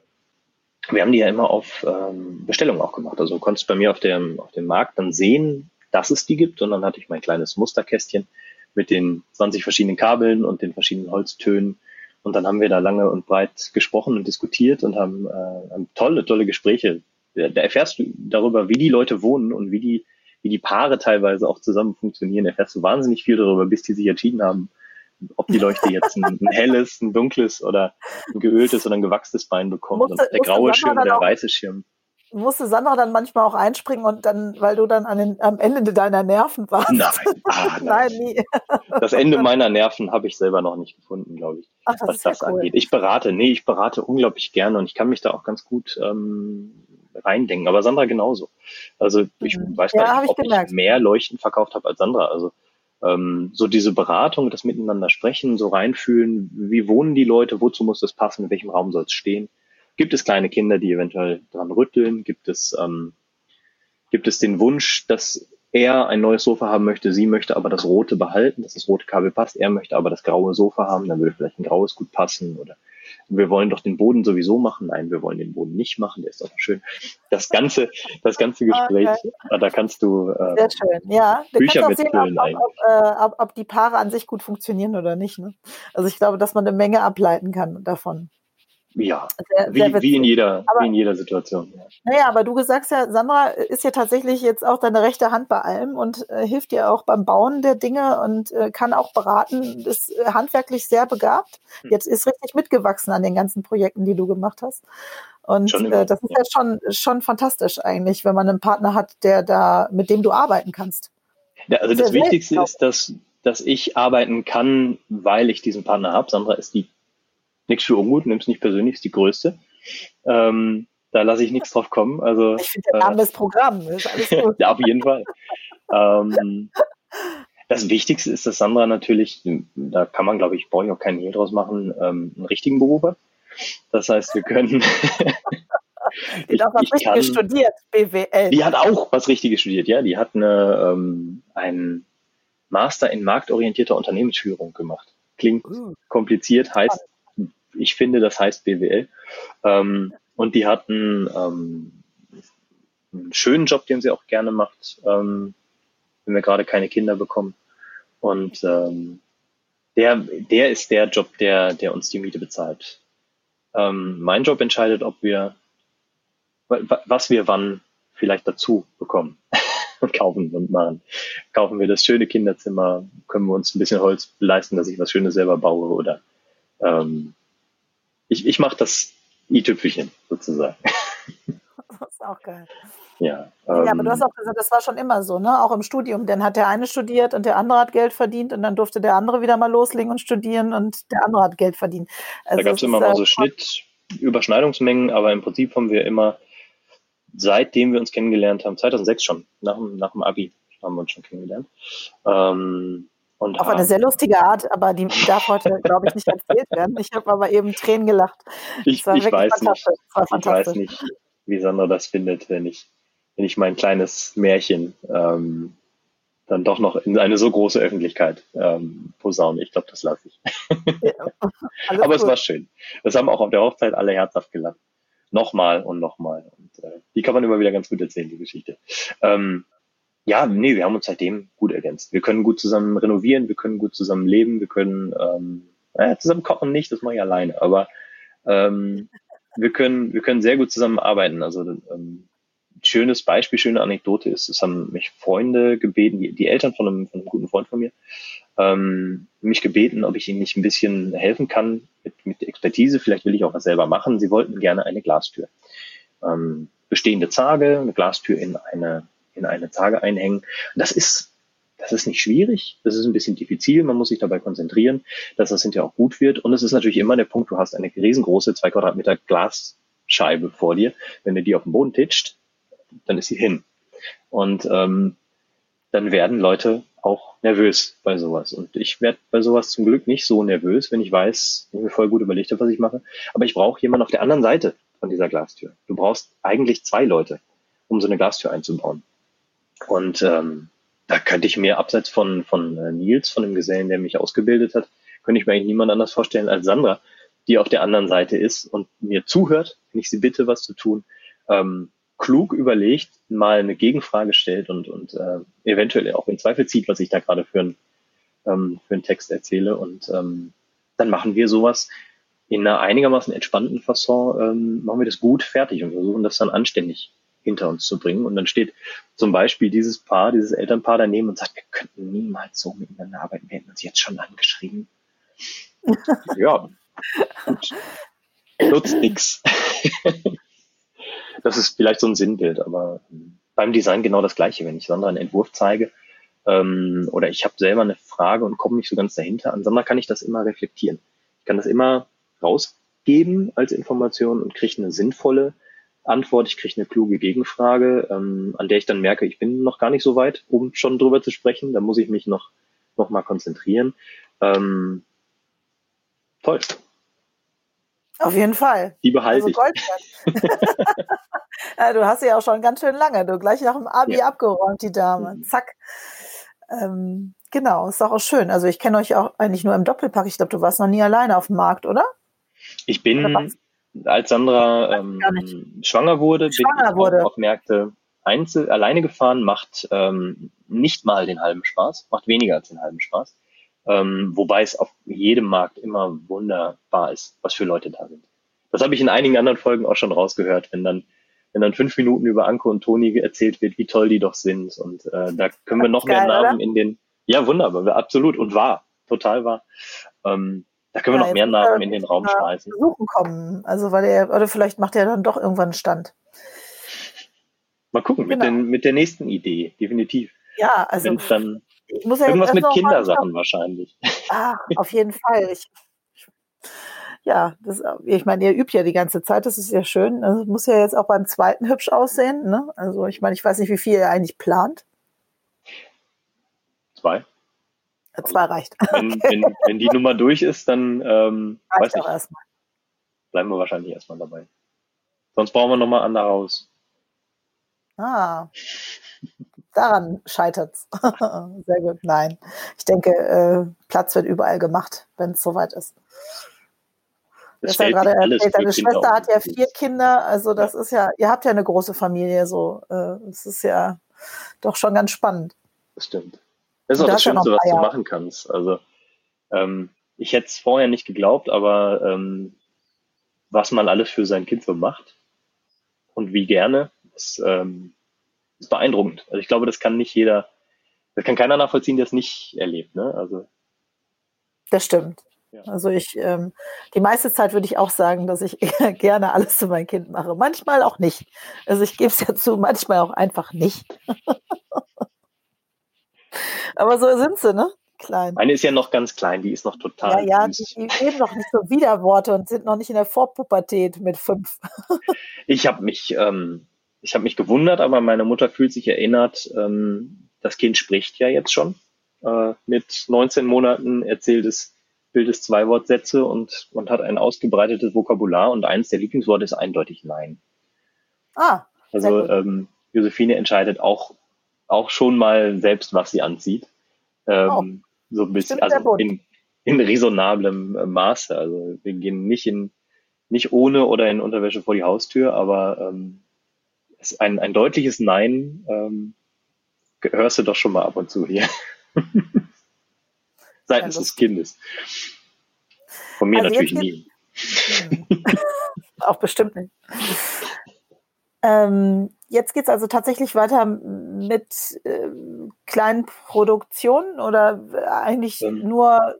wir haben die ja immer auf ähm, Bestellung auch gemacht. Also du konntest bei mir auf dem, auf dem Markt dann sehen, dass es die gibt. Und dann hatte ich mein kleines Musterkästchen mit den 20 verschiedenen Kabeln und den verschiedenen Holztönen. Und dann haben wir da lange und breit gesprochen und diskutiert und haben, äh, haben tolle, tolle Gespräche. Da, erfährst du darüber, wie die Leute wohnen und wie die, wie die Paare teilweise auch zusammen funktionieren. Erfährst du wahnsinnig viel darüber, bis die sich entschieden haben, ob die Leuchte jetzt ein, ein, helles, ein dunkles oder ein geöltes oder ein gewachstes Bein bekommt. Musste, der graue Schirm oder der weiße Schirm. Musste Sandra dann manchmal auch einspringen und dann, weil du dann an den, am Ende deiner Nerven warst? Nein, ah, nein. nein nie. Das Ende meiner Nerven habe ich selber noch nicht gefunden, glaube ich, Ach, das was das ja cool. angeht. Ich berate, nee, ich berate unglaublich gerne und ich kann mich da auch ganz gut ähm, reindenken. Aber Sandra genauso. Also ich mhm. weiß ja, gar nicht, ob ich, ich mehr Leuchten verkauft habe als Sandra. Also ähm, so diese Beratung, das Miteinander sprechen, so reinfühlen, wie wohnen die Leute, wozu muss das passen, in welchem Raum soll es stehen. Gibt es kleine Kinder, die eventuell dran rütteln? Gibt es, ähm, gibt es den Wunsch, dass er ein neues Sofa haben möchte, sie möchte aber das rote behalten, dass das rote Kabel passt, er möchte aber das graue Sofa haben, dann würde vielleicht ein graues gut passen oder wir wollen doch den Boden sowieso machen. Nein, wir wollen den Boden nicht machen, der ist doch schön. Das ganze, das ganze Gespräch, okay. da kannst du äh, Sehr schön. Ja, du Bücher kannst auch sehen, ob, ob, äh, ob, ob, die Paare an sich gut funktionieren oder nicht. Ne? Also ich glaube, dass man eine Menge ableiten kann davon. Ja, sehr, wie, sehr wie, in jeder, aber, wie in jeder Situation. Naja, aber du sagst ja, Sandra ist ja tatsächlich jetzt auch deine rechte Hand bei allem und äh, hilft dir auch beim Bauen der Dinge und äh, kann auch beraten, ist äh, handwerklich sehr begabt. Hm. Jetzt ist richtig mitgewachsen an den ganzen Projekten, die du gemacht hast. Und äh, das ist ja schon, schon fantastisch eigentlich, wenn man einen Partner hat, der da, mit dem du arbeiten kannst. Ja, also das, das Wichtigste ist, dass, dass ich arbeiten kann, weil ich diesen Partner habe. Sandra ist die nichts für ungut, nimm's nicht persönlich, ist die größte. Ähm, da lasse ich nichts drauf kommen. Also, ich finde der Name äh, des Programms. ja, auf jeden Fall. ähm, das Wichtigste ist, dass Sandra natürlich, da kann man, glaube ich, brauche ich auch keinen Hehl draus machen, ähm, einen richtigen Beruf hat. Das heißt, wir können. die hat was Richtiges studiert, BWL. Die hat auch was Richtiges studiert, ja. Die hat eine, ähm, einen Master in marktorientierter Unternehmensführung gemacht. Klingt uh. kompliziert, heißt ich finde, das heißt BWL. Ähm, und die hatten ähm, einen schönen Job, den sie auch gerne macht, ähm, wenn wir gerade keine Kinder bekommen. Und ähm, der, der ist der Job, der, der uns die Miete bezahlt. Ähm, mein Job entscheidet, ob wir, was wir wann vielleicht dazu bekommen und kaufen und machen. Kaufen wir das schöne Kinderzimmer, können wir uns ein bisschen Holz leisten, dass ich was Schönes selber baue oder ähm, ich, ich mache das i-Tüpfelchen sozusagen. ist auch geil. Ja, ähm, ja, aber du hast auch gesagt, das war schon immer so, ne? Auch im Studium. Dann hat der eine studiert und der andere hat Geld verdient und dann durfte der andere wieder mal loslegen und studieren und der andere hat Geld verdient. Also da gab es immer mal so Schnittüberschneidungsmengen, aber im Prinzip haben wir immer, seitdem wir uns kennengelernt haben, 2006 schon, nach dem, nach dem Abi haben wir uns schon kennengelernt. Ähm, und Auf eine sehr lustige Art, aber die darf heute, glaube ich, nicht erzählt werden. Ich habe aber eben Tränen gelacht. Ich, ich, weiß nicht, ich weiß nicht, wie Sandra das findet, wenn ich, wenn ich mein kleines Märchen ähm, dann doch noch in eine so große Öffentlichkeit ähm, posaune. Ich glaube, das lasse ich. Ja, aber gut. es war schön. Das haben auch auf der Hochzeit alle herzhaft gelacht. Nochmal und nochmal. Und äh, die kann man immer wieder ganz gut erzählen, die Geschichte. Ähm, ja, nee, wir haben uns seitdem gut ergänzt. Wir können gut zusammen renovieren, wir können gut zusammen leben, wir können ähm, äh, zusammen kochen nicht, das mache ich alleine, aber ähm, wir können, wir können sehr gut zusammen arbeiten. Also ähm, schönes Beispiel, schöne Anekdote ist, es haben mich Freunde gebeten, die, die Eltern von einem, von einem guten Freund von mir, ähm, mich gebeten, ob ich ihnen nicht ein bisschen helfen kann mit, mit Expertise. Vielleicht will ich auch was selber machen. Sie wollten gerne eine Glastür. Ähm, bestehende Zage, eine Glastür in eine in eine Tage einhängen. Das ist, das ist nicht schwierig. Das ist ein bisschen diffizil. Man muss sich dabei konzentrieren, dass das hinterher auch gut wird. Und es ist natürlich immer der Punkt, du hast eine riesengroße zwei Quadratmeter Glasscheibe vor dir. Wenn du die auf den Boden titscht, dann ist sie hin. Und ähm, dann werden Leute auch nervös bei sowas. Und ich werde bei sowas zum Glück nicht so nervös, wenn ich weiß, ich mir voll gut überlegt habe, was ich mache. Aber ich brauche jemanden auf der anderen Seite von dieser Glastür. Du brauchst eigentlich zwei Leute, um so eine Glastür einzubauen. Und ähm, da könnte ich mir abseits von, von äh, Nils, von dem Gesellen, der mich ausgebildet hat, könnte ich mir eigentlich niemand anders vorstellen als Sandra, die auf der anderen Seite ist und mir zuhört, wenn ich sie bitte, was zu tun, ähm, klug überlegt, mal eine Gegenfrage stellt und, und äh, eventuell auch in Zweifel zieht, was ich da gerade für, ein, ähm, für einen Text erzähle. Und ähm, dann machen wir sowas in einer einigermaßen entspannten Fasson, ähm, machen wir das gut fertig und versuchen das dann anständig hinter uns zu bringen. Und dann steht zum Beispiel dieses Paar, dieses Elternpaar daneben und sagt, wir könnten niemals so miteinander arbeiten, wir hätten uns jetzt schon angeschrieben. ja, gut. Nutzt nix. das ist vielleicht so ein Sinnbild, aber beim Design genau das Gleiche. Wenn ich Sandra einen Entwurf zeige ähm, oder ich habe selber eine Frage und komme nicht so ganz dahinter, an Sandra kann ich das immer reflektieren. Ich kann das immer rausgeben als Information und kriege eine sinnvolle Antwort, ich kriege eine kluge Gegenfrage, ähm, an der ich dann merke, ich bin noch gar nicht so weit, um schon drüber zu sprechen. Da muss ich mich noch, noch mal konzentrieren. Ähm, toll. Auf jeden Fall. Die behalte also ich. ja, du hast sie ja auch schon ganz schön lange. Du gleich nach dem Abi ja. abgeräumt, die Dame. Mhm. Zack. Ähm, genau, ist doch auch schön. Also ich kenne euch auch eigentlich nur im Doppelpack. Ich glaube, du warst noch nie alleine auf dem Markt, oder? Ich bin als Sandra ähm, schwanger wurde, schwanger bin ich wurde. auf Märkte einzeln, alleine gefahren, macht ähm, nicht mal den halben Spaß, macht weniger als den halben Spaß. Ähm, wobei es auf jedem Markt immer wunderbar ist, was für Leute da sind. Das habe ich in einigen anderen Folgen auch schon rausgehört, wenn dann wenn dann fünf Minuten über Anko und Toni erzählt wird, wie toll die doch sind. Und äh, da können wir noch geil, mehr Namen oder? in den, ja wunderbar, absolut und wahr, total wahr. Ähm, da können wir noch mehr Namen in den Raum schmeißen. Besuchen kommen. Also weil er, oder vielleicht macht er dann doch irgendwann einen Stand. Mal gucken, genau. mit, den, mit der nächsten Idee, definitiv. Ja, also dann ich muss ja irgendwas mit Kindersachen wahrscheinlich. Ah, auf jeden Fall. Ich, ja, das, ich meine, ihr übt ja die ganze Zeit, das ist ja schön. Das muss ja jetzt auch beim zweiten hübsch aussehen. Ne? Also ich meine, ich weiß nicht, wie viel ihr eigentlich plant. Zwei. Zwei reicht. Wenn, okay. wenn, wenn, die Nummer durch ist, dann ähm, weiß ich, bleiben wir wahrscheinlich erstmal dabei. Sonst brauchen wir nochmal andere Haus. Ah, daran scheitert es. Sehr gut. Nein, ich denke, äh, Platz wird überall gemacht, wenn es soweit ist. Das ja gerade erzählt, deine Schwester hat ja vier Kinder, also das ja. ist ja, ihr habt ja eine große Familie, so, äh, es ist ja doch schon ganz spannend. Das stimmt. Das ist auch das Schönste, was du machen kannst. Also ähm, ich hätte es vorher nicht geglaubt, aber ähm, was man alles für sein Kind so macht und wie gerne, ist, ähm, ist beeindruckend. Also ich glaube, das kann nicht jeder, das kann keiner nachvollziehen, der es nicht erlebt. Ne? Also das stimmt. Ja. Also ich, ähm, die meiste Zeit würde ich auch sagen, dass ich gerne alles zu meinem Kind mache. Manchmal auch nicht. Also ich gebe es ja zu, manchmal auch einfach nicht. Aber so sind sie, ne? Klein. Meine ist ja noch ganz klein, die ist noch total. Ja, ja, süß. die, die noch nicht so Widerworte und sind noch nicht in der Vorpubertät mit fünf. ich habe mich, ähm, ich habe mich gewundert, aber meine Mutter fühlt sich erinnert. Ähm, das Kind spricht ja jetzt schon. Äh, mit 19 Monaten erzählt es bildet zwei Wortsätze und, und hat ein ausgebreitetes Vokabular und eins der Lieblingsworte ist eindeutig Nein. Ah. Also ähm, Josephine entscheidet auch, auch schon mal selbst, was sie anzieht. Ähm, oh. So ein bisschen, also in, in raisonnablem äh, Maße. Also wir gehen nicht in nicht ohne oder in Unterwäsche vor die Haustür, aber ähm, ein, ein deutliches Nein ähm, hörst du doch schon mal ab und zu hier. seitens ja, des Kindes. Von mir also natürlich nie. Auch bestimmt nicht. Ähm, jetzt geht es also tatsächlich weiter mit äh, kleinen Produktionen oder eigentlich ähm, nur.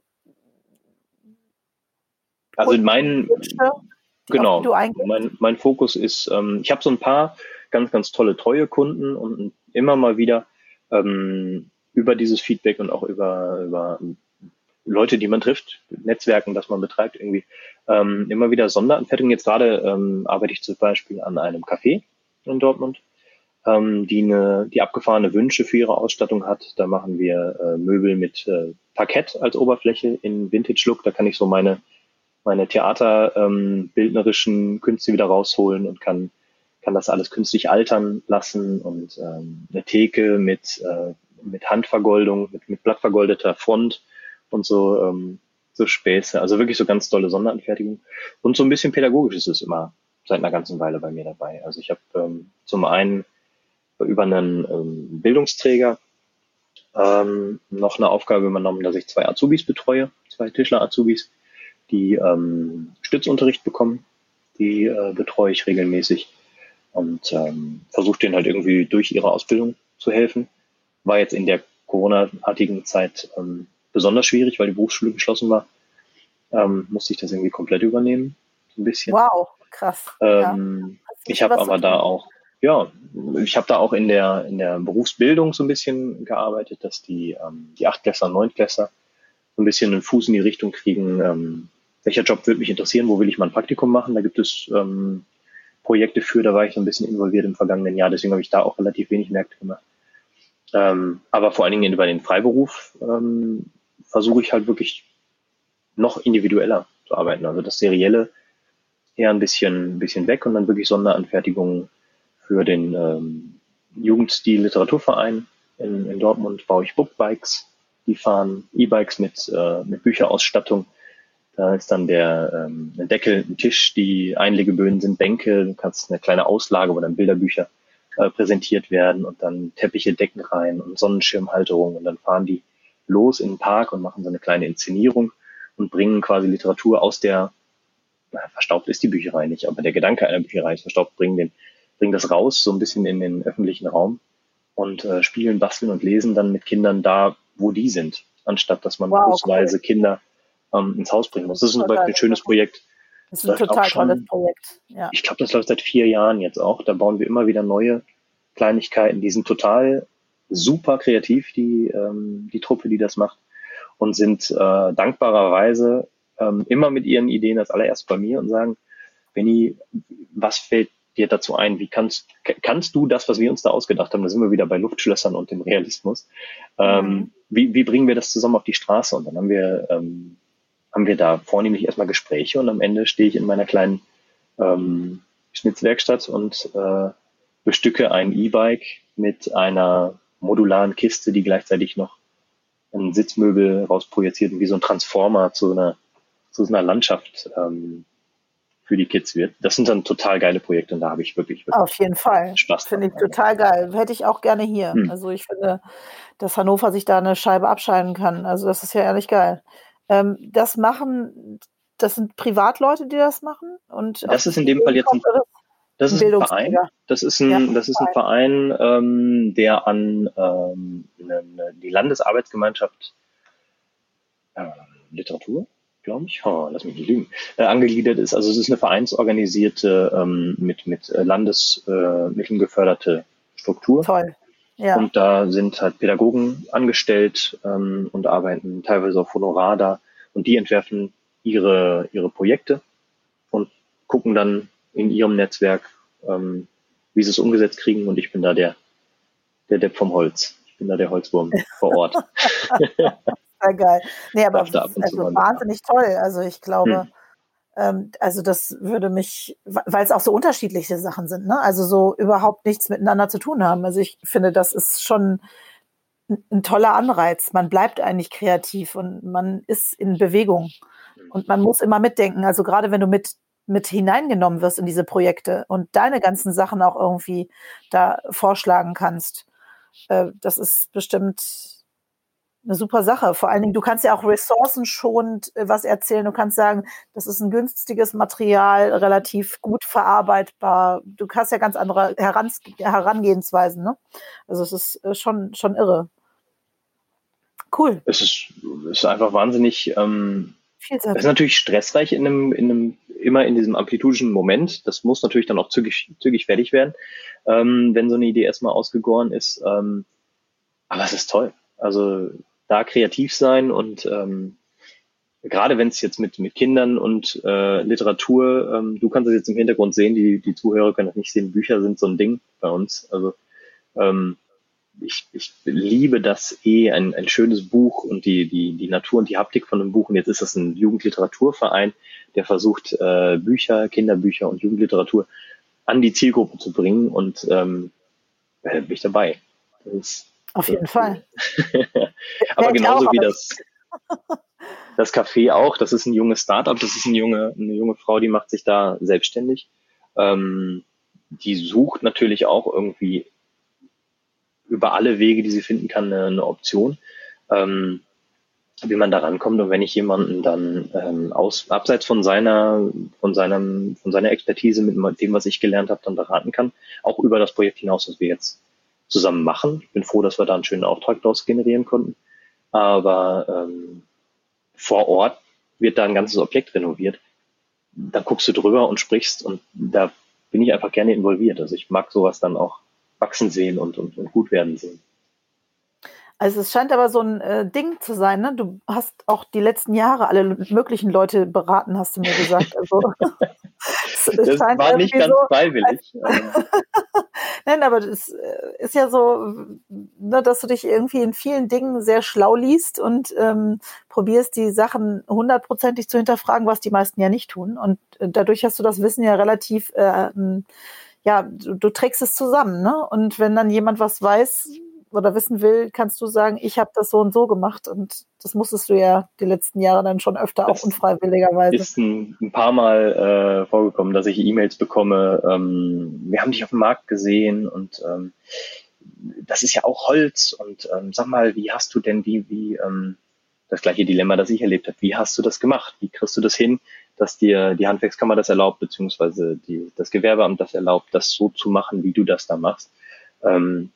Also in meinen. Genau. Mein, mein Fokus ist, ähm, ich habe so ein paar ganz, ganz tolle, treue Kunden und immer mal wieder ähm, über dieses Feedback und auch über, über Leute, die man trifft, Netzwerken, das man betreibt, irgendwie ähm, immer wieder Sonderanfertigungen. Jetzt gerade ähm, arbeite ich zum Beispiel an einem Café in Dortmund, ähm, die eine, die abgefahrene Wünsche für ihre Ausstattung hat. Da machen wir äh, Möbel mit äh, Parkett als Oberfläche in Vintage Look. Da kann ich so meine meine theaterbildnerischen ähm, Künste wieder rausholen und kann kann das alles künstlich altern lassen und ähm, eine Theke mit äh, mit Handvergoldung, mit, mit blattvergoldeter Front und so, ähm, so Späße. Also wirklich so ganz tolle Sonderanfertigung. Und so ein bisschen pädagogisch ist es immer seit einer ganzen Weile bei mir dabei. Also ich habe ähm, zum einen über einen ähm, Bildungsträger ähm, noch eine Aufgabe übernommen, dass ich zwei Azubis betreue, zwei Tischler-Azubis, die ähm, Stützunterricht bekommen. Die äh, betreue ich regelmäßig und ähm, versuche denen halt irgendwie durch ihre Ausbildung zu helfen. War jetzt in der Corona-artigen Zeit ähm, besonders schwierig, weil die Berufsschule geschlossen war. Ähm, musste ich das irgendwie komplett übernehmen, so ein bisschen. Wow, krass. Ähm, ja. Ich habe aber da auch, ja, ich habe da auch in der in der Berufsbildung so ein bisschen gearbeitet, dass die ähm, die Achtklässler, Neunklässler so ein bisschen einen Fuß in die Richtung kriegen. Ähm, welcher Job würde mich interessieren? Wo will ich mal ein Praktikum machen? Da gibt es ähm, Projekte für. Da war ich so ein bisschen involviert im vergangenen Jahr. Deswegen habe ich da auch relativ wenig Märkte gemacht. Ähm, aber vor allen Dingen über den Freiberuf ähm, versuche ich halt wirklich noch individueller zu arbeiten. Also das Serielle eher ein bisschen, ein bisschen weg und dann wirklich Sonderanfertigungen für den ähm, Jugendstil Literaturverein in, in Dortmund baue ich Bookbikes. Die fahren E-Bikes mit, äh, mit Bücherausstattung. Da ist dann der ähm, Deckel, ein Tisch, die Einlegeböden sind Bänke, du kannst eine kleine Auslage, wo dann Bilderbücher äh, präsentiert werden und dann Teppiche, Decken rein und Sonnenschirmhalterung und dann fahren die los in den Park und machen so eine kleine Inszenierung und bringen quasi Literatur aus der, na, verstaubt ist die Bücherei nicht, aber der Gedanke einer Bücherei ist verstaubt, bringen, den, bringen das raus, so ein bisschen in den öffentlichen Raum und äh, spielen, basteln und lesen dann mit Kindern da, wo die sind, anstatt dass man wow, cool. Kinder ähm, ins Haus bringen muss. Das ist zum Beispiel ein schönes Projekt. Das ist ein total schon, tolles Projekt. Ja. Ich glaube, das läuft seit vier Jahren jetzt auch. Da bauen wir immer wieder neue Kleinigkeiten, die sind total super kreativ, die, ähm, die Truppe, die das macht und sind äh, dankbarerweise ähm, immer mit ihren Ideen als allererst bei mir und sagen, Benny, was fällt dir dazu ein? Wie kannst, kannst du das, was wir uns da ausgedacht haben, da sind wir wieder bei Luftschlössern und dem Realismus, ähm, mhm. wie, wie bringen wir das zusammen auf die Straße? Und dann haben wir, ähm, haben wir da vornehmlich erstmal Gespräche und am Ende stehe ich in meiner kleinen ähm, Schnitzwerkstatt und äh, bestücke ein E-Bike mit einer modularen Kiste, die gleichzeitig noch ein Sitzmöbel rausprojiziert und wie so ein Transformer zu einer, zu so einer Landschaft ähm, für die Kids wird. Das sind dann total geile Projekte und da habe ich wirklich, wirklich Auf jeden Fall. Spaß. Finde ich total geil. Hätte ich auch gerne hier. Hm. Also ich finde, dass Hannover sich da eine Scheibe abscheiden kann. Also das ist ja ehrlich geil. Ähm, das machen, das sind Privatleute, die das machen? Und das ist in dem Fall jetzt ein, das ist ein Verein. Das ist ein, ja, das ist ein Verein, ähm, der an ähm, die Landesarbeitsgemeinschaft äh, Literatur glaube ich, oh, lass mich nicht lügen, äh, angegliedert ist. Also es ist eine vereinsorganisierte, ähm, mit, mit äh, Landesmitteln äh, geförderte Struktur. Toll. Ja. Und da sind halt Pädagogen angestellt ähm, und arbeiten teilweise auf Honorar da und die entwerfen ihre, ihre Projekte und gucken dann in ihrem Netzwerk, ähm, wie sie es umgesetzt kriegen und ich bin da der, der Depp vom Holz. Ich bin da der Holzwurm vor Ort. Sehr geil. Nee, aber also wahnsinnig toll. Also ich glaube, hm. ähm, also das würde mich, weil es auch so unterschiedliche Sachen sind, ne? Also so überhaupt nichts miteinander zu tun haben. Also ich finde, das ist schon ein, ein toller Anreiz. Man bleibt eigentlich kreativ und man ist in Bewegung. Und man muss immer mitdenken. Also gerade wenn du mit mit hineingenommen wirst in diese Projekte und deine ganzen Sachen auch irgendwie da vorschlagen kannst. Äh, das ist bestimmt eine super Sache. Vor allen Dingen, du kannst ja auch ressourcenschonend äh, was erzählen. Du kannst sagen, das ist ein günstiges Material, relativ gut verarbeitbar. Du hast ja ganz andere Herans Herangehensweisen. Ne? Also es ist äh, schon, schon irre. Cool. Es ist, ist einfach wahnsinnig. Ähm, es ist natürlich stressreich in einem, in einem, immer in diesem amplitudischen Moment. Das muss natürlich dann auch zügig, zügig fertig werden, ähm, wenn so eine Idee erstmal ausgegoren ist. Ähm, aber es ist toll. Also da kreativ sein und ähm, gerade wenn es jetzt mit, mit Kindern und äh, Literatur, ähm, du kannst es jetzt im Hintergrund sehen, die, die Zuhörer können das nicht sehen, Bücher sind so ein Ding bei uns. Also ähm, ich, ich liebe das eh, ein, ein schönes Buch und die, die, die Natur und die Haptik von einem Buch. Und jetzt ist das ein Jugendliteraturverein, der versucht, äh, Bücher, Kinderbücher und Jugendliteratur an die Zielgruppe zu bringen und ähm, bin ich dabei. Das ist auf jeden Fall. Aber genauso wie das, das Café auch, das ist ein junges Startup, das ist eine junge, eine junge Frau, die macht sich da selbstständig. Ähm, die sucht natürlich auch irgendwie über alle Wege, die sie finden kann, eine, eine Option, ähm, wie man da rankommt. Und wenn ich jemanden dann ähm, aus, abseits von seiner, von seinem, von seiner Expertise mit dem, was ich gelernt habe, dann beraten kann, auch über das Projekt hinaus, was wir jetzt zusammen machen. Ich bin froh, dass wir da einen schönen Auftrag daraus generieren konnten. Aber ähm, vor Ort wird da ein ganzes Objekt renoviert. Da guckst du drüber und sprichst und da bin ich einfach gerne involviert. Also ich mag sowas dann auch wachsen sehen und, und, und gut werden sehen. Also es scheint aber so ein äh, Ding zu sein, ne? Du hast auch die letzten Jahre alle möglichen Leute beraten, hast du mir gesagt. Also, das war nicht ganz so, freiwillig. Nein, aber das äh, ist ja so, ne, dass du dich irgendwie in vielen Dingen sehr schlau liest und ähm, probierst, die Sachen hundertprozentig zu hinterfragen, was die meisten ja nicht tun. Und äh, dadurch hast du das Wissen ja relativ, äh, ja, du, du trägst es zusammen. Ne? Und wenn dann jemand was weiß, oder wissen will, kannst du sagen, ich habe das so und so gemacht und das musstest du ja die letzten Jahre dann schon öfter das auch unfreiwilligerweise. Ist ein, ein paar Mal äh, vorgekommen, dass ich E-Mails bekomme. Ähm, wir haben dich auf dem Markt gesehen und ähm, das ist ja auch Holz und ähm, sag mal, wie hast du denn wie wie ähm, das gleiche Dilemma, das ich erlebt habe. Wie hast du das gemacht? Wie kriegst du das hin, dass dir die Handwerkskammer das erlaubt, beziehungsweise die, das Gewerbeamt das erlaubt, das so zu machen, wie du das da machst? Ähm,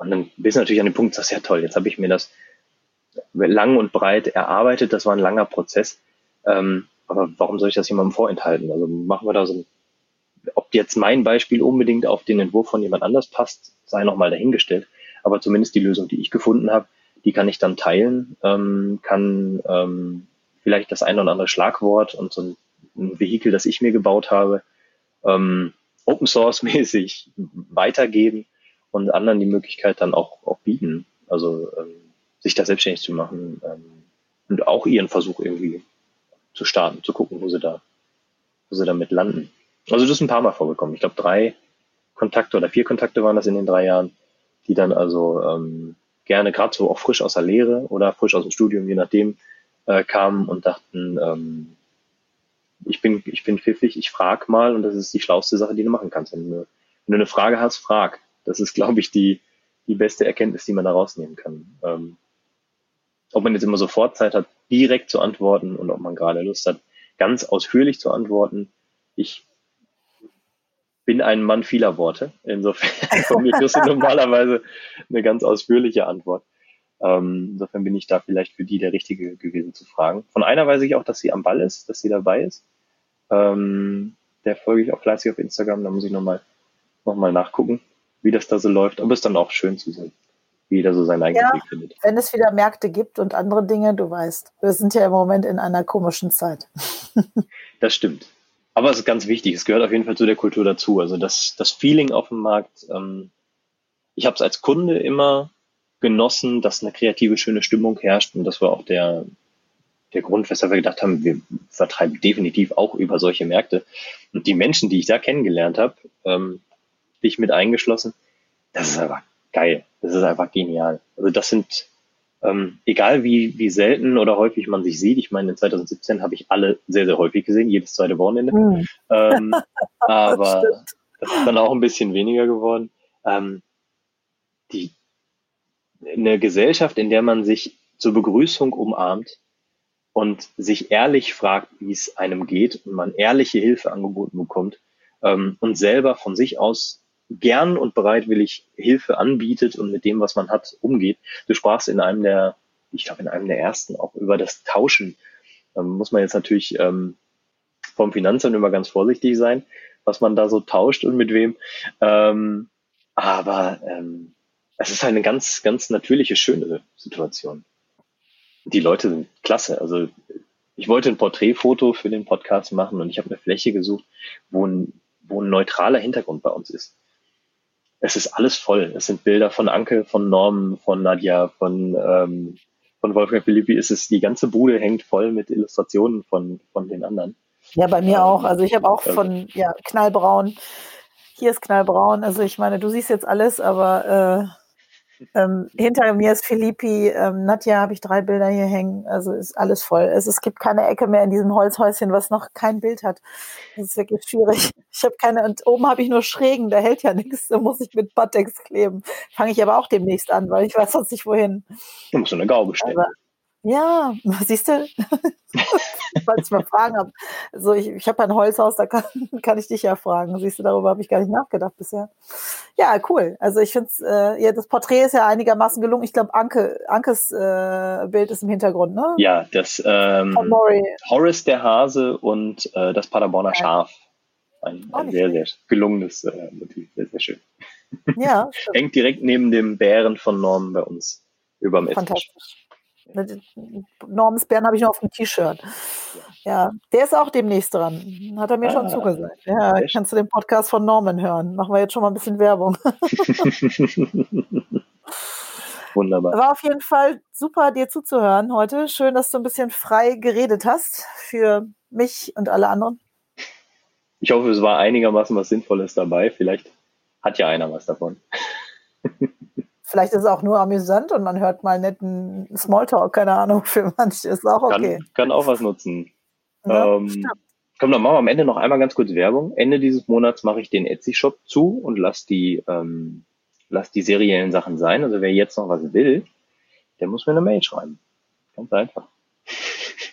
und dann bist du natürlich an dem Punkt, das ist ja toll, jetzt habe ich mir das lang und breit erarbeitet, das war ein langer Prozess. Ähm, aber warum soll ich das jemandem vorenthalten? Also machen wir da so ein, ob jetzt mein Beispiel unbedingt auf den Entwurf von jemand anders passt, sei nochmal dahingestellt. Aber zumindest die Lösung, die ich gefunden habe, die kann ich dann teilen, ähm, kann ähm, vielleicht das eine oder andere Schlagwort und so ein, ein Vehikel, das ich mir gebaut habe, ähm, Open Source mäßig weitergeben und anderen die Möglichkeit dann auch, auch bieten, also ähm, sich da selbstständig zu machen ähm, und auch ihren Versuch irgendwie zu starten, zu gucken, wo sie da, wo sie damit landen. Also das ist ein paar Mal vorgekommen. Ich glaube, drei Kontakte oder vier Kontakte waren das in den drei Jahren, die dann also ähm, gerne gerade so auch frisch aus der Lehre oder frisch aus dem Studium, je nachdem, äh, kamen und dachten, ähm, ich bin, ich bin pfiffig, ich frag mal und das ist die schlauste Sache, die du machen kannst. Wenn du, wenn du eine Frage hast, frag. Das ist, glaube ich, die, die beste Erkenntnis, die man da rausnehmen kann. Ähm, ob man jetzt immer sofort Zeit hat, direkt zu antworten und ob man gerade Lust hat, ganz ausführlich zu antworten. Ich bin ein Mann vieler Worte. Insofern von mir kriegst du normalerweise eine ganz ausführliche Antwort. Ähm, insofern bin ich da vielleicht für die der Richtige gewesen zu fragen. Von einer weiß ich auch, dass sie am Ball ist, dass sie dabei ist. Ähm, der folge ich auch fleißig auf Instagram, da muss ich nochmal noch mal nachgucken, wie das da so läuft. Aber es ist dann auch schön zu sehen, wie jeder so seinen eigenen Ja, Weg findet. wenn es wieder Märkte gibt und andere Dinge, du weißt, wir sind ja im Moment in einer komischen Zeit. Das stimmt. Aber es ist ganz wichtig, es gehört auf jeden Fall zu der Kultur dazu. Also das, das Feeling auf dem Markt, ähm, ich habe es als Kunde immer genossen, dass eine kreative, schöne Stimmung herrscht. Und das war auch der, der Grund, weshalb wir gedacht haben, wir vertreiben definitiv auch über solche Märkte. Und die Menschen, die ich da kennengelernt habe, ähm, dich mit eingeschlossen, das ist einfach geil. Das ist einfach genial. Also das sind, ähm, egal wie, wie selten oder häufig man sich sieht, ich meine, in 2017 habe ich alle sehr, sehr häufig gesehen, jedes zweite Wochenende. Hm. Ähm, aber stimmt. das ist dann auch ein bisschen weniger geworden. Ähm, die, eine Gesellschaft, in der man sich zur Begrüßung umarmt und sich ehrlich fragt, wie es einem geht und man ehrliche Hilfe angeboten bekommt ähm, und selber von sich aus gern und bereitwillig Hilfe anbietet und mit dem, was man hat, umgeht. Du sprachst in einem der, ich glaube in einem der ersten auch über das Tauschen. Ähm, muss man jetzt natürlich ähm, vom Finanzamt immer ganz vorsichtig sein, was man da so tauscht und mit wem. Ähm, aber ähm, es ist eine ganz, ganz natürliche, schöne Situation. Die Leute sind klasse. Also ich wollte ein Porträtfoto für den Podcast machen und ich habe eine Fläche gesucht, wo ein, wo ein neutraler Hintergrund bei uns ist. Es ist alles voll. Es sind Bilder von Anke, von Norm, von Nadja, von, ähm, von Wolfgang Philippi. Es ist, die ganze Bude hängt voll mit Illustrationen von, von den anderen. Ja, bei mir Ähm, auch. Also ich habe auch ähm, von ja, knallbraun. Hier ist knallbraun. Also ich meine, du siehst jetzt alles, aber äh, ähm, hinter mir ist Philippi. Ähm, Nadja habe ich drei Bilder hier hängen. Also ist alles voll. Es, es gibt keine Ecke mehr in diesem Holzhäuschen, was noch kein Bild hat. Das ist wirklich schwierig. Ich habe keine, und oben habe ich nur Schrägen, da hält ja nichts. Da muss ich mit Pattex kleben. Fange ich aber auch demnächst an, weil ich weiß sonst nicht wohin. Du musst so eine Gaube stellen. Aber ja, siehst du, falls ich mal Fragen habe. So, ich, ich habe ein Holzhaus, da kann, kann ich dich ja fragen. Siehst du, darüber habe ich gar nicht nachgedacht bisher. Ja, cool. Also ich finde äh, ja, das Porträt ist ja einigermaßen gelungen. Ich glaube, Anke, Ankes äh, Bild ist im Hintergrund, ne? Ja, das ähm. Horace der Hase und äh, das Paderborner Ja. Schaf. Ein, ein sehr, sehr gelungenes äh, Motiv. Sehr, sehr schön. Ja. Hängt direkt neben dem Bären von Norm bei uns überm Esstisch. Fantastisch. Normens Bären habe ich noch auf dem T-Shirt. Ja, der ist auch demnächst dran. Hat er mir schon Ah, zugesagt. Ja, sehr kannst du den Podcast von Norman hören. Machen wir jetzt schon mal ein bisschen Werbung. Wunderbar. War auf jeden Fall super, dir zuzuhören heute. Schön, dass du ein bisschen frei geredet hast für mich und alle anderen. Ich hoffe, es war einigermaßen was Sinnvolles dabei. Vielleicht hat ja einer was davon. Vielleicht ist es auch nur amüsant und man hört mal netten Smalltalk, keine Ahnung, für manche ist auch okay. Kann, kann auch was nutzen. Ja, ähm, stimmt. komm, dann machen wir am Ende noch einmal ganz kurz Werbung. Ende dieses Monats mache ich den Etsy-Shop zu und lass die, ähm, lass die seriellen Sachen sein. Also wer jetzt noch was will, der muss mir eine Mail schreiben. Ganz einfach.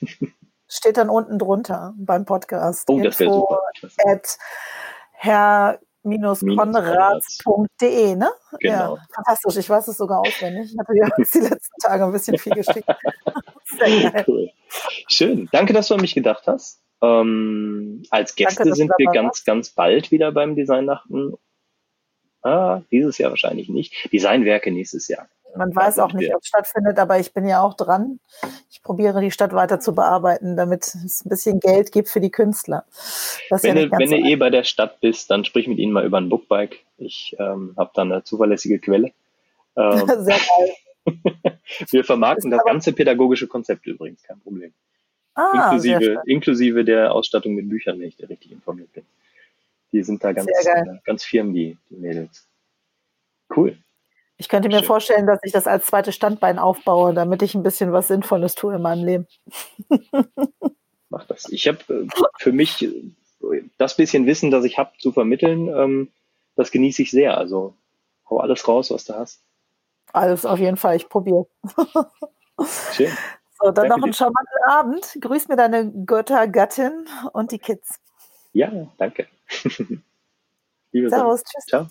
Steht dann unten drunter beim Podcast. Oh, das wäre super. At herr-konrads.de, ne? Genau. Ja, fantastisch. Ich weiß es sogar auswendig. Ich hatte dir jetzt die letzten Tage ein bisschen viel geschickt. Sehr geil. cool. Schön. Danke, dass du an mich gedacht hast. Ähm, als Gäste Danke, sind wir ganz, ganz bald wieder beim Designnachten. Ah, dieses Jahr wahrscheinlich nicht. Designwerke nächstes Jahr. Man weiß auch nicht, ob es stattfindet, aber ich bin ja auch dran. Ich probiere die Stadt weiter zu bearbeiten, damit es ein bisschen Geld gibt für die Künstler. Das Wenn, ja du, wenn so du eh bei der Stadt bist, dann sprich mit ihnen mal über ein Bookbike. Ich ähm, habe da eine zuverlässige Quelle. Ähm, Sehr geil. wir vermarkten das ganze pädagogische Konzept übrigens, kein Problem. Ah, inklusive, inklusive der Ausstattung mit Büchern, wenn ich da richtig informiert bin. Die sind da ganz, äh, ganz firm, die, die Mädels. Cool. Ich könnte mir Schön. vorstellen, dass ich das als zweites Standbein aufbaue, damit ich ein bisschen was Sinnvolles tue in meinem Leben. Mach das. Ich habe äh, für mich das bisschen Wissen, das ich habe, zu vermitteln, ähm, das genieße ich sehr. Also hau alles raus, was du hast. Alles auf jeden Fall, ich probiere. Schön. So, dann Danke noch einen charmanten Abend. Grüß mir deine Göttergattin und die Kids. Ja, danke. Liebe. Servus, tschüss. Ciao.